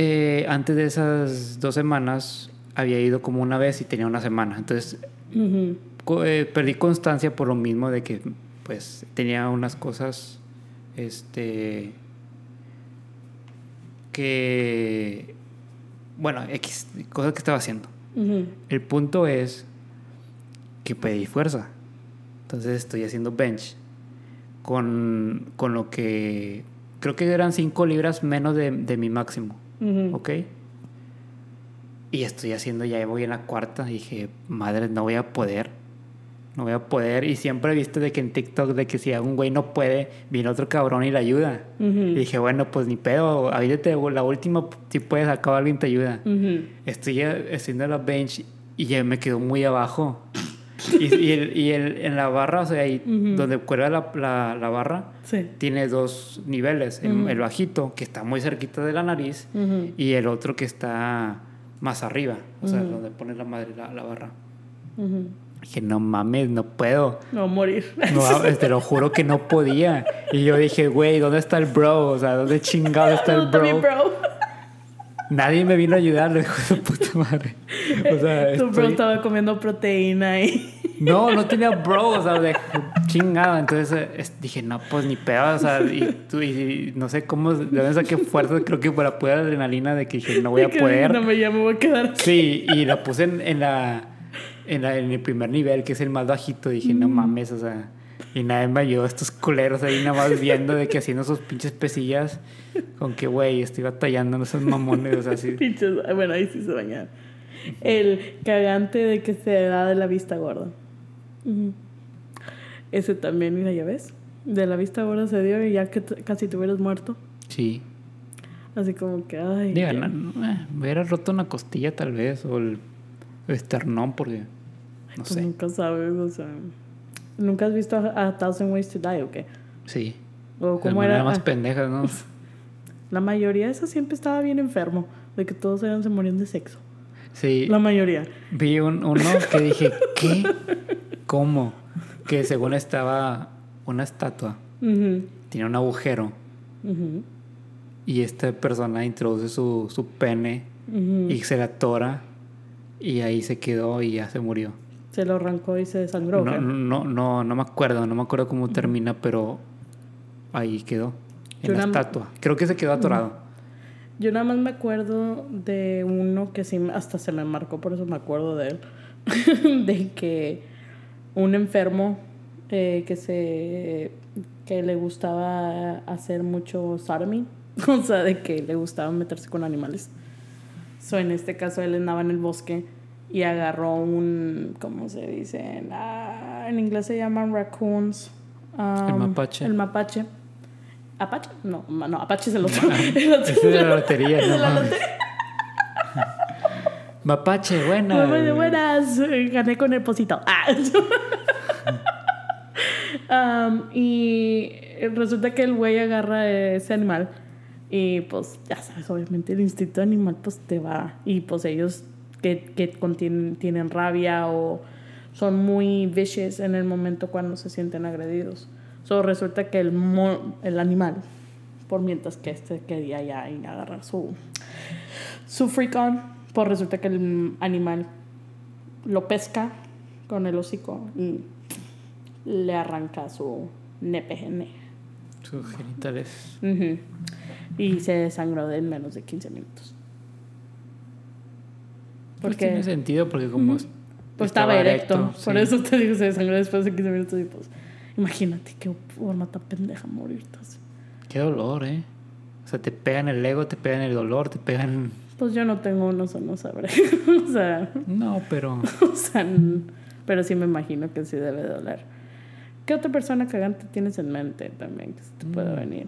Eh, antes de esas dos semanas había ido como una vez y tenía una semana. Entonces co- eh, perdí constancia por lo mismo de que pues tenía unas cosas este que bueno X cosas que estaba haciendo. El punto es que pedí fuerza. Entonces estoy haciendo bench con, con lo que creo que eran 5 libras menos de, de mi máximo Ujú. ¿ok? Y estoy haciendo, ya voy en la cuarta. Dije, madre, no voy a poder. No voy a poder. Y siempre he visto de que en TikTok, de que si un güey no puede, viene otro cabrón y le ayuda. Ujú. Y dije, bueno, pues ni pedo. Avídate, la última, si puedes, acá alguien te ayuda. Ujú. Estoy eh, haciendo la bench y ya me quedó muy abajo. Y y, el, y el- en la barra, o sea, ahí Ujú. donde cuelga la, la, la barra, Sí. tiene dos niveles. El- Ujú. el bajito, que está muy cerquita de la nariz, Ujú. y el otro que está más arriba, o sea, donde pone la madre la, la barra. Dije, no mames, no puedo. No, morir. No, te lo juro que no podía. Y yo dije, güey, ¿dónde está el bro? O sea, ¿dónde chingado está el ¿Dónde está mi bro? Nadie me vino a ayudar, hijo de puta madre. O sea, Tu bro estaba comiendo proteína y No, no tenía bro, o sea, de chingada. Entonces eh, es- dije, no, pues ni pedo, o sea, y, tú- y no sé cómo, de dónde saqué fuerza, creo que para poder adrenalina de que dije, no voy a poder. No me me voy a quedar aquí. Sí, y la puse en, en la, en la- en el primer nivel, que es el más bajito. Dije, no mames, o sea. Y nadie me ayudó, estos culeros ahí nada más viendo de que haciendo sus pinches pesillas. Con que, güey, estoy batallando en esos mamones, o sea, así. Pinches, bueno, ahí sí se bañaron. El cagante de que se da de la vista gorda. Ese también, mira, ya ves. De la vista gorda se dio y ya que casi te hubieras muerto. Sí. Así como que, ay. Diga, no, no, eh, me hubiera roto una costilla tal vez, o el esternón, porque. No Pues sé. nunca sabes, o sea. ¿Nunca has visto a, a Thousand Ways to Die o qué? Sí. O cómo era. más pendejas, ¿no? La mayoría de esas siempre estaba bien enfermo. De que todos eran, se morían de sexo. Sí. La mayoría. Vi un, uno que dije, ¿qué? ¿Cómo? Que según estaba una estatua, Ujú, tiene un agujero y esta persona introduce su, su pene y se la atora y ahí se quedó y ya se murió. Se lo arrancó y se desangró. No, no, no, no me acuerdo, no me acuerdo cómo termina, pero ahí quedó. En Yo la estatua. Creo que se quedó atorado. Yo nada más me acuerdo de uno que sí, hasta se me marcó, por eso me acuerdo de él. de que un enfermo eh, que se que le gustaba hacer mucho sodomy, o sea, de que le gustaba meterse con animales. So, en este caso él andaba en el bosque y agarró un, ¿cómo se dice? Ah, en inglés se llaman raccoons. El Um, mapache. El mapache. ¿Apache? No, no, Apache es el otro. El otro. Ese es de la lotería, no la. Mapache, buena. Buenas, buenas. Gané con el posito. Ah. Um, y resulta que el güey agarra ese animal y pues ya sabes, obviamente el instinto animal pues te va y pues ellos que, que contienen, tienen rabia o son muy vicious en el momento cuando se sienten agredidos. So, resulta que el, mo- el animal, por mientras que este quería ya agarrar su, su freak on, pues resulta que el animal lo pesca con el hocico y le arranca su nepe. Sus genitales. Ujú. Y se desangró en menos de 15 minutos. Pues Porque tiene sentido porque como pues estaba, erecto. Por sí. eso te digo, se desangró después de 15 minutos y pues imagínate qué forma tan pendeja morirte así. Qué dolor, ¿eh? O sea, te pegan el ego, te pegan el dolor, te pegan... Pues yo no tengo uno, no sabré. o sea, No, pero... o sea, pero sí me imagino que sí debe doler. ¿Qué otra persona cagante tienes en mente también que se te pueda Mm. venir?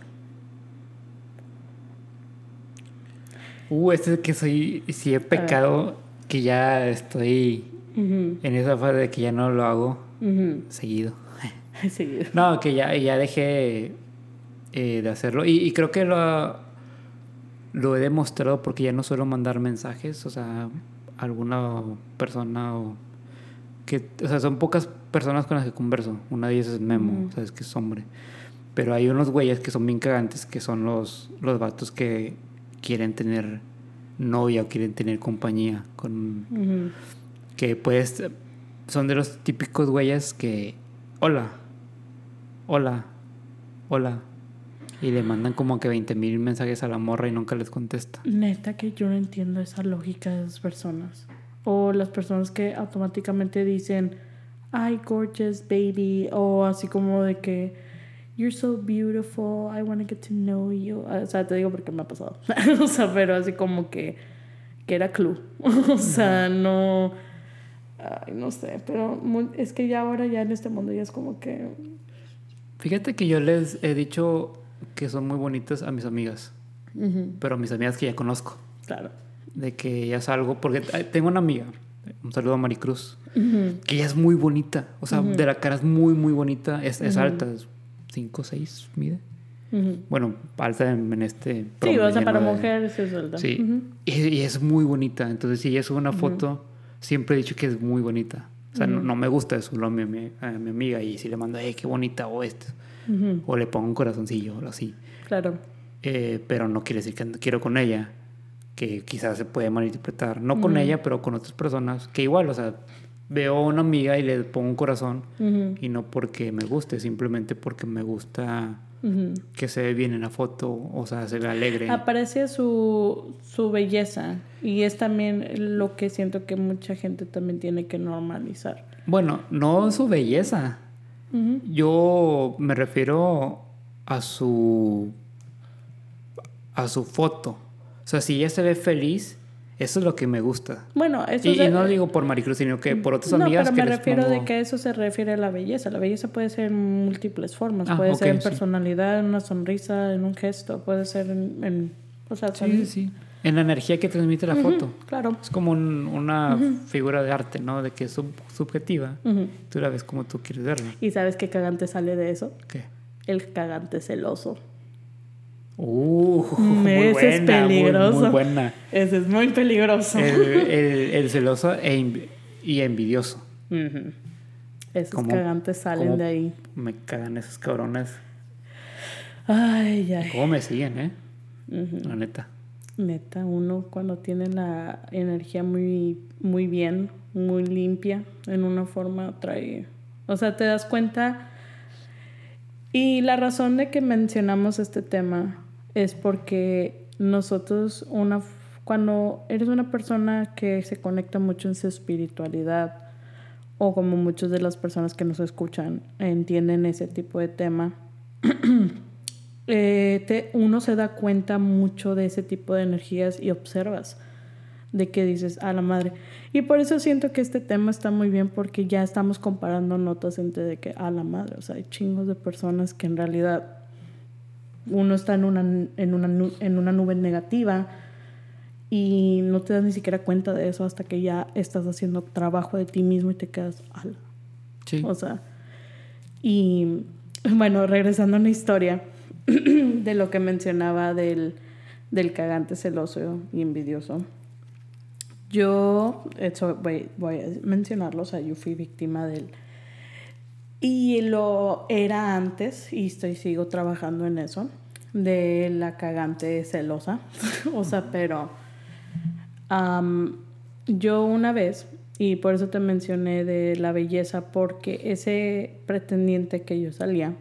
Uh, este es que soy... Si he pecado, que ya estoy en esa fase de que ya no lo hago seguido. Sí. No, que ya, ya dejé eh, de hacerlo. Y, y creo que lo, lo he demostrado porque ya no suelo mandar mensajes. O sea, alguna persona o... Que, o sea, son pocas personas con las que converso. Una de ellas es Memo, sabes que es hombre. Pero hay unos güeyes que son bien cagantes, que son los, los vatos que quieren tener novia o quieren tener compañía con que pues son de los típicos güeyes que hola hola hola y le mandan como que 20 mil mensajes a la morra y nunca les contesta Neta que yo no entiendo esa lógica de esas personas. O las personas que automáticamente dicen, ay, gorgeous baby. O así como de que, you're so beautiful, I want to get to know you. O sea, te digo porque me ha pasado. o sea, pero así como que, que era clue. o sea, no. Ay, no sé, pero es que ya ahora, ya en este mundo, ya es como que. fíjate que yo les he dicho que son muy bonitas a mis amigas pero a mis amigas que ya conozco claro. de que ya salgo porque tengo una amiga un saludo a Maricruz Ujú, que ella es muy bonita o sea de la cara es muy muy bonita es, es alta 5 6 mide ujú. bueno alta en, en este Sí, o sea, para mujeres es verdad. Sí. Ujú. y, y es muy bonita. Entonces, si ella sube una foto, siempre he dicho que es muy bonita. O sea, no, no me gusta eso a mi, ami- a mi amiga y si le mando, eh, qué bonita o esto. O le pongo un corazoncillo o así. Claro. Eh, pero no quiere decir que quiero con ella. Que quizás se puede malinterpretar. No con ella, pero con otras personas. Que igual, o sea, veo a una amiga y le pongo un corazón y no porque me guste, simplemente porque me gusta que se ve bien en la foto, o sea, se ve alegre. Aprecia su, su belleza y es también lo que siento que mucha gente también tiene que normalizar. Bueno, no su belleza. Yo me refiero a su a su foto. O sea, si ella se ve feliz, eso es lo que me gusta. Bueno, eso Y, se- y no lo digo por Maricruz, sino que por otras no, amigas pero que me les refiero pongo- de que eso se refiere a la belleza. La belleza puede ser en múltiples formas. Ah, puede ser en sí. personalidad, en una sonrisa, en un gesto. Puede ser en... en- o sea, Sí, sí. En la energía que transmite la foto. Claro. Es como un- una figura de arte, ¿no? De que es sub- subjetiva. Ujú. Tú la ves como tú quieres verla. ¿Y sabes qué cagante sale de eso? ¿Qué? El cagante celoso. Uh, muy ese es buena, muy- peligroso. Muy, buena. Ese es muy peligroso. El, el- el celoso e y envidioso. Ujú. Esos ¿Cómo- cagantes salen cómo de ahí. Me cagan esos cabrones. Ay, ay. ¿Cómo me siguen, eh? Ujú. La neta. Neta, uno cuando tiene la energía muy, muy bien, muy limpia, en una forma trae. O sea, te das cuenta. Y la razón de que mencionamos este tema es porque nosotros, una, cuando eres una persona que se conecta mucho en su espiritualidad, o como muchas de las personas que nos escuchan entienden ese tipo de tema, eh, te- uno se da cuenta mucho de ese tipo de energías y observas de que dices a la madre. Y por eso siento que este tema está muy bien porque ya estamos comparando notas entre de que a la madre, o sea, hay chingos de personas que en realidad uno está en una, en una, en una nube negativa y no te das ni siquiera cuenta de eso hasta que ya estás haciendo trabajo de ti mismo y te quedas a la Sí. o sea, y bueno, regresando a una historia de lo que mencionaba del, del cagante celoso y envidioso. Yo, eso voy, voy a mencionarlo, o sea, yo fui víctima del... Y lo era antes, y estoy, sigo trabajando en eso, de la cagante celosa. o sea, pero Am, yo una vez, y por eso te mencioné de la belleza, porque ese pretendiente que yo salía,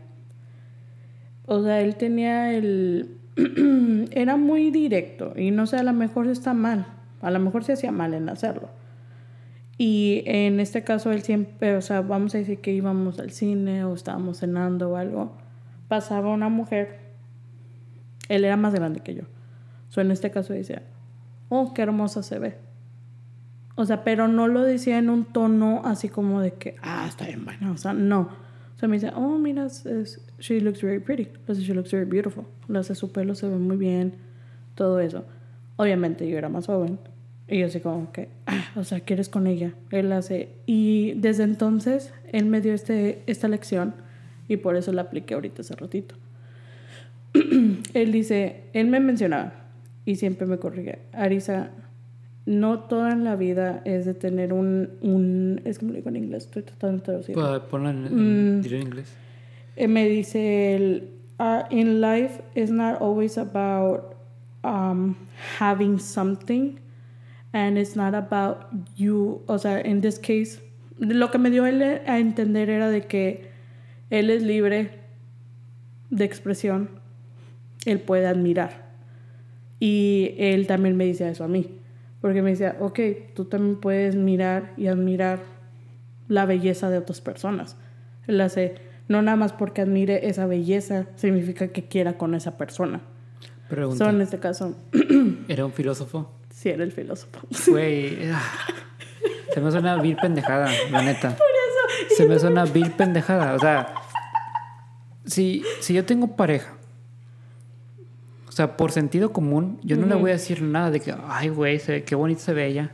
o sea, él tenía el... era muy directo, y no sé, a lo mejor está mal, a lo mejor se hacía mal en hacerlo. Y en este caso él siempre, o sea, vamos a decir que íbamos al cine o estábamos cenando o algo, pasaba una mujer, él era más grande que yo. So, en este caso decía, oh, qué hermosa se ve. O sea, pero no lo decía en un tono así como de que, ah, está bien buena. O sea, no. O sea, me dice, oh, mira, es- she looks very pretty. O sea, she looks very beautiful. O sea, su pelo se ve muy bien. Todo eso. Obviamente yo era más joven. Y yo así como que, ah, o sea, ¿quieres con ella? Él hace... Y desde entonces, él me dio este, esta lección. Y por eso la apliqué ahorita hace ratito. él dice, él me mencionaba y siempre me corrige, Arisa, no toda en la vida es de tener un, un es me lo digo en inglés, estoy tratando de traducir. Pues, ponlo en, en, Mm. en inglés. Eh, me dice, el, "Uh, in life it's not always about um, having something and it's not about you, o sea, in this case, lo que me dio él a entender era de que él es libre de expresión, él puede admirar. Y él también me dice eso a mí, porque me decía, ok, tú también puedes mirar y admirar la belleza de otras personas. Él hace, no nada más porque admire esa belleza, significa que quiera con esa persona. Pregunta. So, en este caso, ¿Era un filósofo? Sí era el filósofo. Güey. ah, Se me suena vil pendejada, la neta. Se me suena vil pendejada. O sea, si, si yo tengo pareja, o sea, por sentido común, yo no le voy a decir nada de que, ay, güey, qué bonito se ve ella.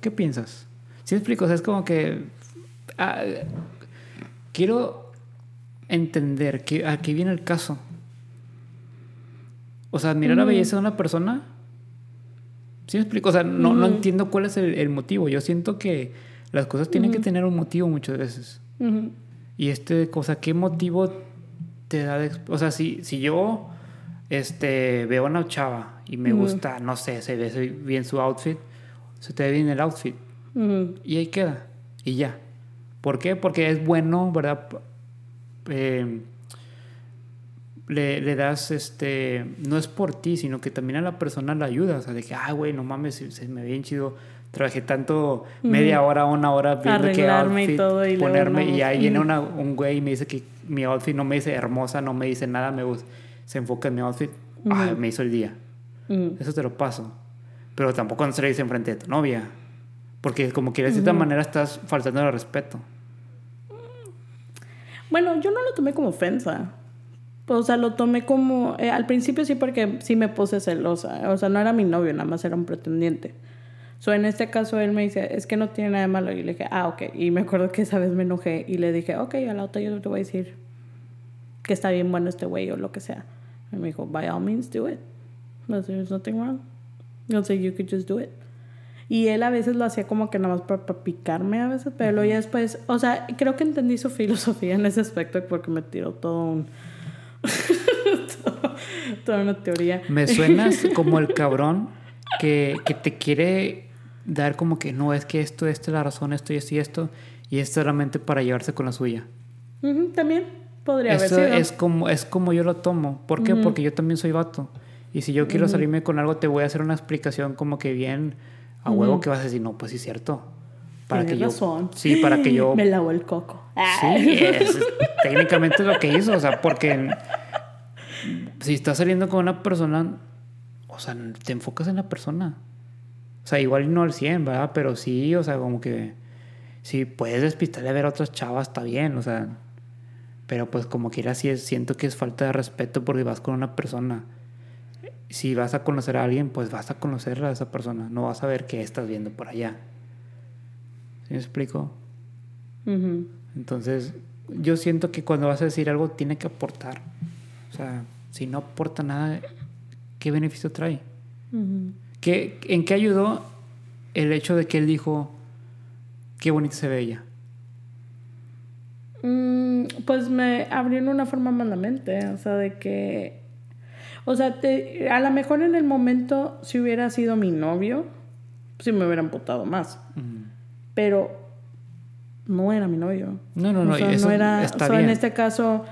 ¿Qué piensas? ¿Sí explico? O sea, es como que. ah, quiero entender que aquí viene el caso. O sea, admirar la belleza de una persona. ¿Sí me explico? O sea, no, no entiendo cuál es el, el motivo. Yo siento que las cosas tienen que tener un motivo muchas veces. Y este, cosa, ¿qué motivo te da de... O sea, si, si yo este, veo a una chava y me gusta, no sé, se ve bien su outfit, se te ve bien el outfit. Y ahí queda. Y ya. ¿Por qué? Porque es bueno, ¿verdad? Eh, le, le, das, este, no es por ti, sino que también a la persona la ayuda. O sea, de que, ah, güey, no mames, se, me ve bien chido. Trabajé tanto, media hora, una hora viendo qué outfit y todo y ponerme. y ahí viene una, un güey y me dice que mi outfit no me dice hermosa, no me dice nada, me se enfoca en mi outfit. Ah, me hizo el día. Eso te lo paso. Pero tampoco no se le dice enfrente de tu novia. Porque como que de cierta manera estás faltando el respeto. Bueno, yo no lo tomé como ofensa. O sea, lo tomé como... Eh, al principio sí porque sí me puse celosa. O sea, no era mi novio, nada más era un pretendiente. So, en este caso él me dice, es que no tiene nada de malo. Y le dije, ah, ok. Y me acuerdo que esa vez me enojé y le dije, ok, a la otra yo te voy a decir que está bien bueno este güey o lo que sea. Y me dijo, by all means, do it. There's nothing wrong. No sé, you could just do it. Y él a veces lo hacía como que nada más para, picarme a veces, pero luego ya después, o sea, creo que entendí su filosofía en ese aspecto porque me tiró todo un... toda una teoría. Me suenas como el cabrón que, que, te quiere dar como que no, es que esto, esta es la razón, esto y esto y esto, y es solamente para llevarse con la suya. también podría haber sido. Es como, es como yo lo tomo. ¿Por qué? Porque yo también soy vato. Y si yo quiero salirme con algo, te voy a hacer una explicación como que bien a huevo que vas a decir, no, pues sí es cierto. Para que yo, Sí, para que yo... Me lavo el coco. Sí, es, técnicamente es lo que hizo, o sea, porque si estás saliendo con una persona, o sea, te enfocas en la persona. O sea, igual no al 100, ¿verdad? Pero sí, o sea, como que si puedes despistarle a ver a otras chavas, está bien, o sea, pero pues como quiera, sí es, siento que es falta de respeto porque vas con una persona si vas a conocer a alguien, pues vas a conocer a esa persona, no vas a ver qué estás viendo por allá. ¿Sí me explico? Entonces, yo siento que cuando vas a decir algo, tiene que aportar. O sea, si no aporta nada, ¿qué beneficio trae? ¿Qué, ¿En qué ayudó el hecho de que él dijo, qué bonita se ve ella? Mm, pues me abrió en una forma más la mente, o sea, de que o sea, te, a lo mejor en el momento, si hubiera sido mi novio, sí me hubieran putado más. Pero no era mi novio. No, no, no. O sea, no era. o sea, en este caso,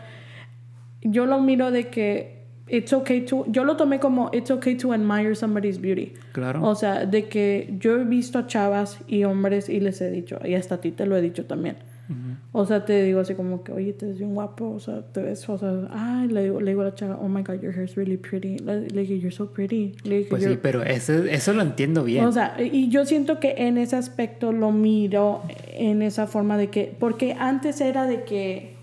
yo lo miro de que it's okay to. Yo lo tomé como it's okay to admire somebody's beauty. Claro. O sea, de que yo he visto a chavas y hombres y les he dicho, y hasta a ti te lo he dicho también o sea, te digo así como que, oye, te ves bien guapo, o sea, te ves, o sea, ay, le digo, le digo a la chava, oh my god, your hair is really pretty. Le, digo, you're so pretty. pues sí, pero eso, eso lo entiendo bien. O sea, y yo siento que en ese aspecto lo miro en esa forma de que, porque antes era de que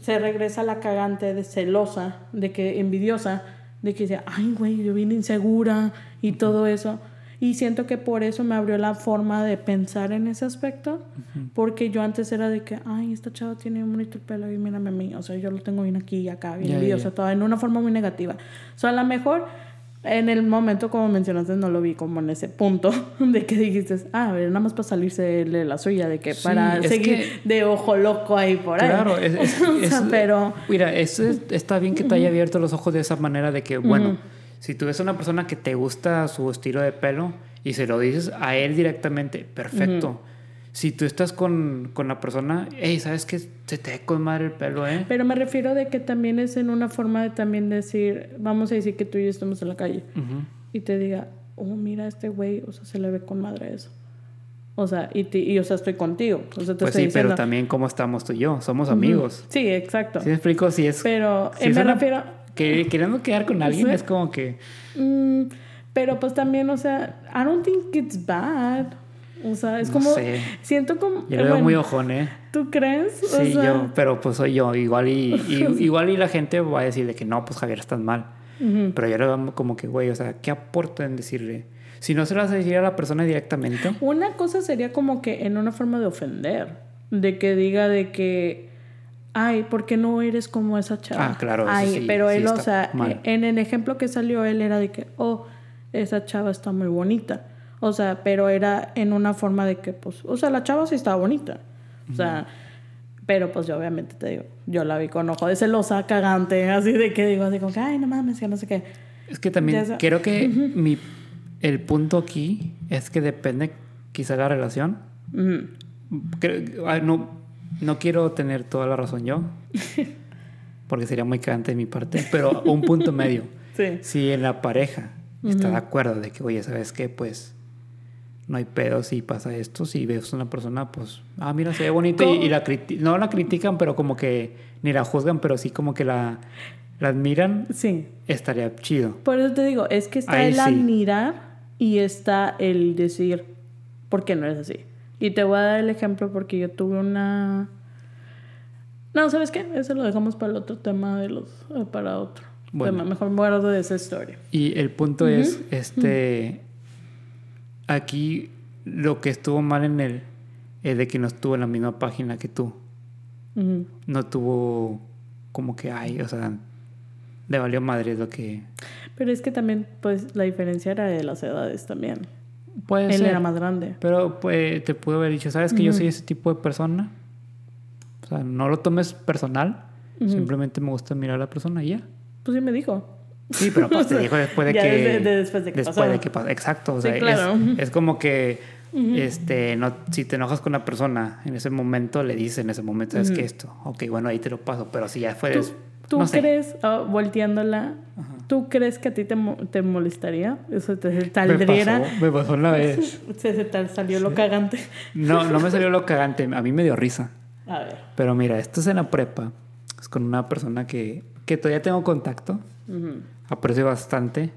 se regresa la cagante de celosa, de que envidiosa, de que dice, ay, güey, yo vine insegura y todo eso. Y siento que por eso me abrió la forma de pensar en ese aspecto, porque yo antes era de que, ay, esta chava tiene un bonito pelo y mírame a mí, o sea, yo lo tengo bien aquí y acá, bien o sea, todo en una forma muy negativa. O sea, a lo mejor en el momento, como mencionaste, no lo vi como en ese punto de que dijiste, ah, a ver, nada más para salirse de la suya, de que para seguir de ojo loco ahí por ahí. Claro, es, pero... Mira, está bien que te haya abierto los ojos de esa manera de que, bueno si tú ves a una persona que te gusta su estilo de pelo y se lo dices a él directamente, perfecto. Si tú estás con, con, la persona, hey, ¿sabes qué? Se te ve con madre el pelo, ¿eh? Pero me refiero de que también es en una forma de también decir, vamos a decir que tú y yo estamos en la calle y te diga, oh, mira, este güey, o sea, se le ve con madre eso. O sea, y, y o sea, estoy contigo. O sea, te pues sí, pero también cómo estamos tú y yo. Somos amigos. Sí, exacto. ¿Sí me explico? Si es... Pero me refiero que queriendo quedar con alguien es como que... Mm, pero pues también, o sea, I don't think it's bad. O sea, es como... Siento como... Yo lo veo muy ojón, ¿eh? ¿Tú crees? sí, yo, pero pues soy yo. Igual y, igual y la gente va a decirle que no, pues Javier, estás mal. Pero yo le veo como que, güey, o sea, ¿qué aporta en decirle? Si no se lo vas a decir a la persona directamente. Una cosa sería como que en una forma de ofender. De que diga de que ay, ¿por qué no eres como esa chava? Ah, claro. Ay, pero él, o sea, en el ejemplo que salió él era de que, oh, esa chava está muy bonita. O sea, pero era en una forma de que, pues, o sea, la chava sí estaba bonita. O sea, pero pues yo obviamente te digo, yo la vi con ojo de celosa, cagante, así de que digo, digo, ay, no mames, ya no sé qué. Es que también creo que mi, el punto aquí es que depende quizá la relación. creo- no, no quiero tener toda la razón yo, porque sería muy cagante de mi parte, pero un punto medio. Sí. Si en la pareja está de acuerdo de que, oye, ¿sabes qué? Pues no hay pedo si pasa esto, si ves una persona, pues, ah, mira, se ve bonita y, y la criti- no la critican, pero como que ni la juzgan, pero sí como que la, la admiran, Sí. estaría chido. Por eso te digo, es que está Ahí el sí. admirar y está el decir, ¿por qué no es así? Y te voy a dar el ejemplo porque yo tuve una... No, ¿sabes qué? Eso lo dejamos para el otro tema de los... eh, para otro Bueno. tema. Mejor me guardo de esa historia. Y el punto es, este, aquí lo que estuvo mal en él es de que no estuvo en la misma página que tú. No tuvo como que, ay, o sea, le valió madre lo que... Pero es que también, pues, la diferencia era de las edades también. Puede Él ser. era más grande. Pero pues, te pudo haber dicho, ¿sabes que yo soy ese tipo de persona? O sea, no lo tomes personal. Ujú. Simplemente me gusta mirar a la persona y ya. Pues sí me dijo. Sí, pero pues te dijo después de que... desde- de- después de que pasó. de que pasó. Exacto. O Sí, sea, es- claro. es, como que... Este, no, si te enojas con una persona en ese momento, le dices en ese momento, ¿sabes que esto? Ok, bueno, ahí te lo paso, pero si ya fue... ¿Tú, des- tú no sé. crees, ah, volteándola, tú crees que a ti te, te molestaría? Eso te Me saldría. pasó, me pasó una vez. Se, se te salió lo cagante. No, no me salió lo cagante, a mí me dio risa. A ver. Pero mira, esto es en la prepa. Es con una persona que, que todavía tengo contacto. Ujú, Aprecio bastante.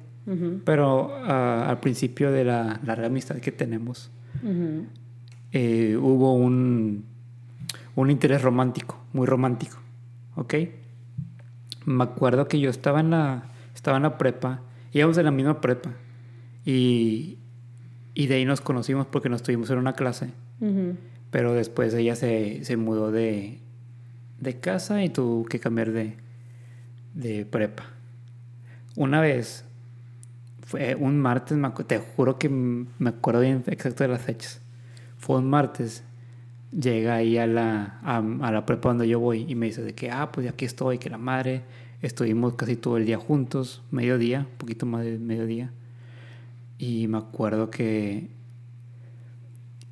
Pero ah, al principio de la larga amistad que tenemos, eh, hubo un, un interés romántico, muy romántico. ¿Ok? Me acuerdo que yo estaba en la, estaba en la prepa, íbamos en la misma prepa. Y, y de ahí nos conocimos porque nos tuvimos en una clase. Pero después ella se, se mudó de, de casa y tuvo que cambiar de, de prepa. Una vez, fue un martes, te juro que me acuerdo bien exacto de las fechas. Fue un martes, llega ahí a la, a, a la prepa donde yo voy y me dice de que, ah, pues aquí estoy, que la madre, estuvimos casi todo el día juntos, mediodía, un poquito más de mediodía. Y me acuerdo que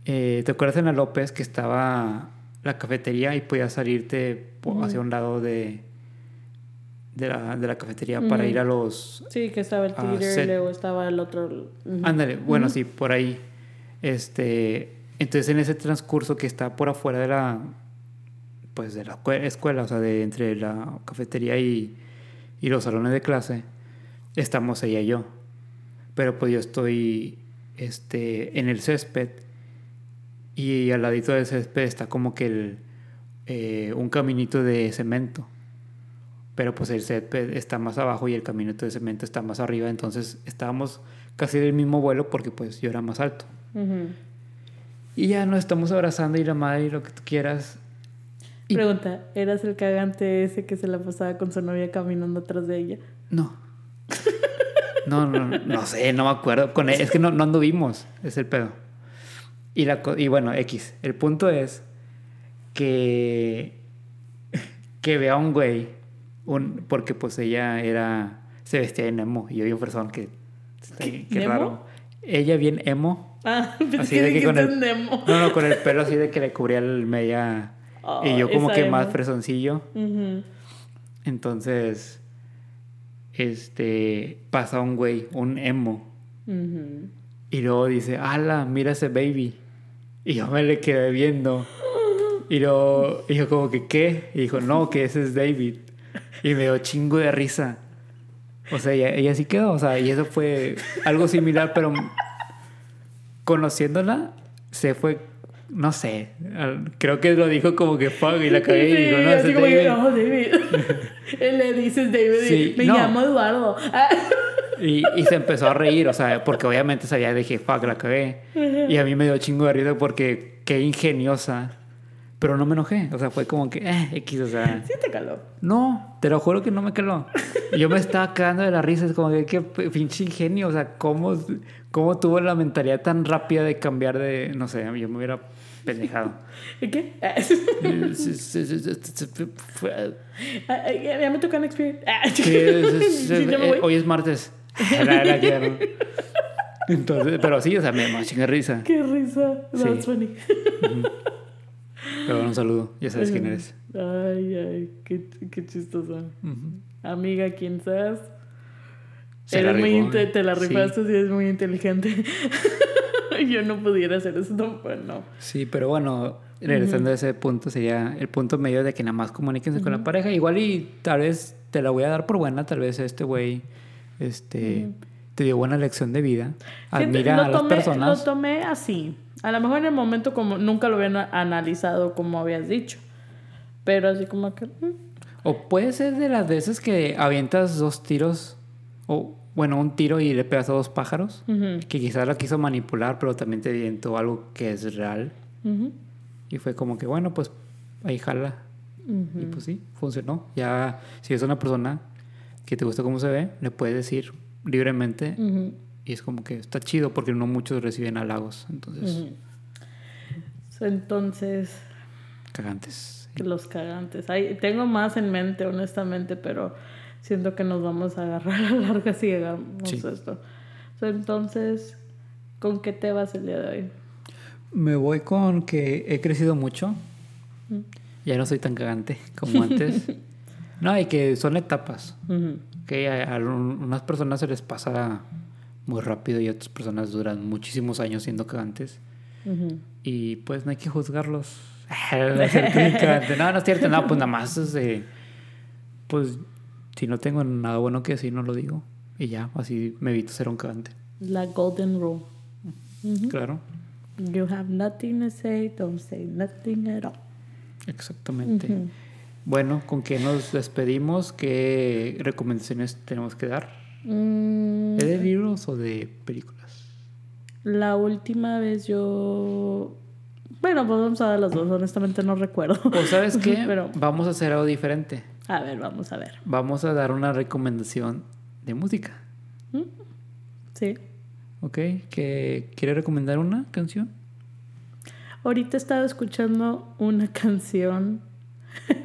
eh, ¿Te acuerdas en la López que estaba la cafetería y podías salirte hacia un lado de, de, la, de la cafetería para ir a los... Sí, que estaba el set. luego estaba el otro. Ándale, bueno, sí, por ahí. Este, entonces en ese transcurso que está por afuera de la, pues de la escue- escuela, o sea, de entre la cafetería y, y los salones de clase, estamos ella y yo. Pero pues yo estoy, este, en el césped y al ladito del césped está como que el, eh, un caminito de cemento. Pero pues el césped está más abajo y el caminito de cemento está más arriba. Entonces estábamos casi del mismo vuelo porque pues yo era más alto. Ujú. Y ya nos estamos abrazando y la madre y lo que tú quieras. Y- Pregunta, ¿eras el cagante ese que se la pasaba con su novia caminando atrás de ella? No. No, no, no, no sé, no me acuerdo. Con él- es que no, no anduvimos, es el pedo. Y, la, y bueno, X. El punto es que, que vea a un güey, un, porque pues ella era, se vestía de emo y yo vi un persona que, ¿Nemo? raro. Ella bien emo. Ah, pensé Así de que con el- Nemo. No, no, con el pelo así de que le cubría el media. y yo Oh, como que más emo. fresoncillo. Entonces, este, pasa un güey, un emo. Y luego dice, ala, mira ese baby. Y yo me le quedé viendo. Y luego, y yo como que, ¿qué? Y dijo, no, que ese es David. Y me dio chingo de risa. O sea, ella, ella sí quedó. O sea, y eso fue algo similar, pero conociéndola, se fue, no sé. Creo que lo dijo como que fuck y la cagué y Sí, dijo, no, así es como que, David. "Oh, David. Él le dices David y Sí, me no. llamo Eduardo. Ah. Y, y se empezó a reír, o sea, porque obviamente sabía, dije, fuck, la cagué. Y a mí me dio chingo de risa porque qué ingeniosa. Pero no me enojé, o sea, fue como que, eh, X, o sea, Sí te caló. no, te lo juro que no me caló. Yo me estaba cagando de la risa, es como que qué pinche ingenio, o sea, ¿cómo, cómo tuvo la mentalidad tan rápida de cambiar de, no sé, yo me hubiera pendejado. ¿Y qué? Ah. Ah, ah, ya me. Ah. Es- Sí, ya me eh, hoy es martes. Que- Entonces, pero sí, o sea, me más chinga risa. Qué risa. That's Sí. funny. Pero un saludo, ya sabes quién eres. Ay, ay, qué, qué chistosa. Amiga, quien seas. eres muy te la Sí. rifaste y eres muy inteligente. Yo no pudiera hacer eso, no, pues no. Sí, pero bueno, regresando a ese punto, sería el punto medio de que nada más comuníquense con la pareja. Igual y tal vez te la voy a dar por buena, tal vez este güey este, te dio buena lección de vida. Admira a las tomé- personas. Lo tomé así. A lo mejor en el momento como nunca lo habían analizado como habías dicho. Pero así como que... mm, O puede ser de las veces que avientas dos tiros, o bueno, un tiro y le pegas a dos pájaros, ujú, que quizás lo quiso manipular, pero también te avientó algo que es real. ujú, Y fue como que, bueno, pues ahí jala. Y pues sí, funcionó. Ya, si es una persona que te gusta cómo se ve, le puedes decir libremente. Y es como que está chido porque no muchos reciben halagos. Entonces, Entonces, cagantes. que los cagantes. Ay, tengo más en mente, honestamente, pero siento que nos vamos a agarrar a la larga si hagamos Sí. esto. Entonces, ¿con qué te vas el día de hoy? Me voy con que he crecido mucho. Ya no soy tan cagante como antes. no, y que son etapas. Que a, a un- unas personas se les pasa muy rápido y otras personas duran muchísimos años siendo cagantes. ujú. Y pues no hay que juzgarlos. No no, es cierto. No, pues nada más es de... Pues si no tengo nada bueno que decir, no lo digo. Y ya, así me evito ser un cagante. La golden rule. Ujú. Claro, You have nothing to say, don't say nothing at all. exactamente. Ujú. Bueno, ¿con qué nos despedimos? ¿Qué recomendaciones tenemos que dar? Mm, ¿Es de libros o de películas? la última vez yo... Bueno, pues vamos a dar las dos, honestamente no recuerdo. ¿O sabes qué? Pero- Vamos a hacer algo diferente. A ver, vamos a ver. Vamos a dar una recomendación de música. ¿Mm? Sí. ¿Ok? ¿Que ¿Quiere recomendar una canción? Ahorita estaba escuchando una canción.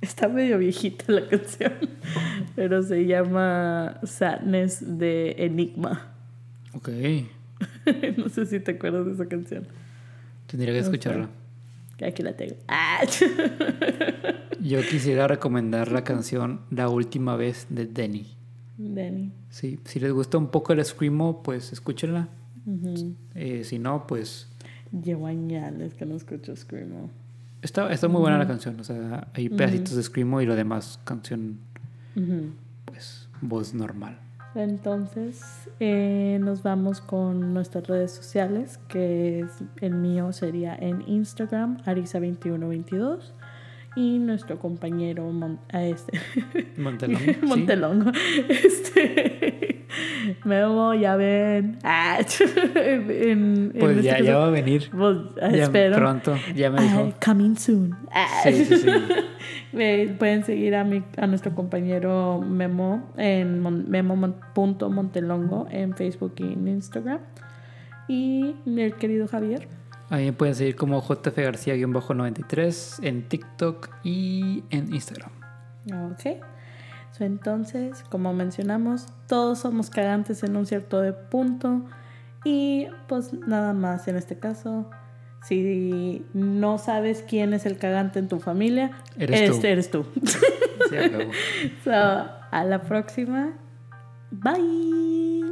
Está medio viejita la canción, pero se llama Sadness de Enigma. Ok. no sé si te acuerdas de esa canción. Tendría que escucharla. Aquí la tengo. Ah, Yo quisiera recomendar la canción La última vez de Denny. Danny. Sí, si les gusta un poco el screamo, pues escúchenla. Eh, si no, pues Llevo años que no escucho Screamo. Está, está muy buena la canción. O sea, hay pedacitos de screamo y lo demás canción, Ujú. pues, voz normal. Entonces, eh, nos vamos con nuestras redes sociales, que es, el mío sería en Instagram, Arisa2122, y nuestro compañero Mon- a este, Montelón. ¿sí? Montelongo. Este, Memo, ya ven. Ah, en- en Pues este ya, caso, ya va a venir. pues, ah, Ya espero. pronto, ya me Ah, dijo. coming soon. Ah. Sí, sí, sí. Pueden seguir a, mi, a nuestro compañero Memo en mon- memo.montelongo en Facebook y en Instagram. Y el querido Javier. Ahí me pueden seguir como JF García-93 en TikTok y en Instagram. Ok. So, entonces, como mencionamos, todos somos cagantes en un cierto punto. Y pues nada más en este caso. Si no sabes quién es el cagante en tu familia, Eres tú. este eres tú. Acabó. So, a la próxima. Bye.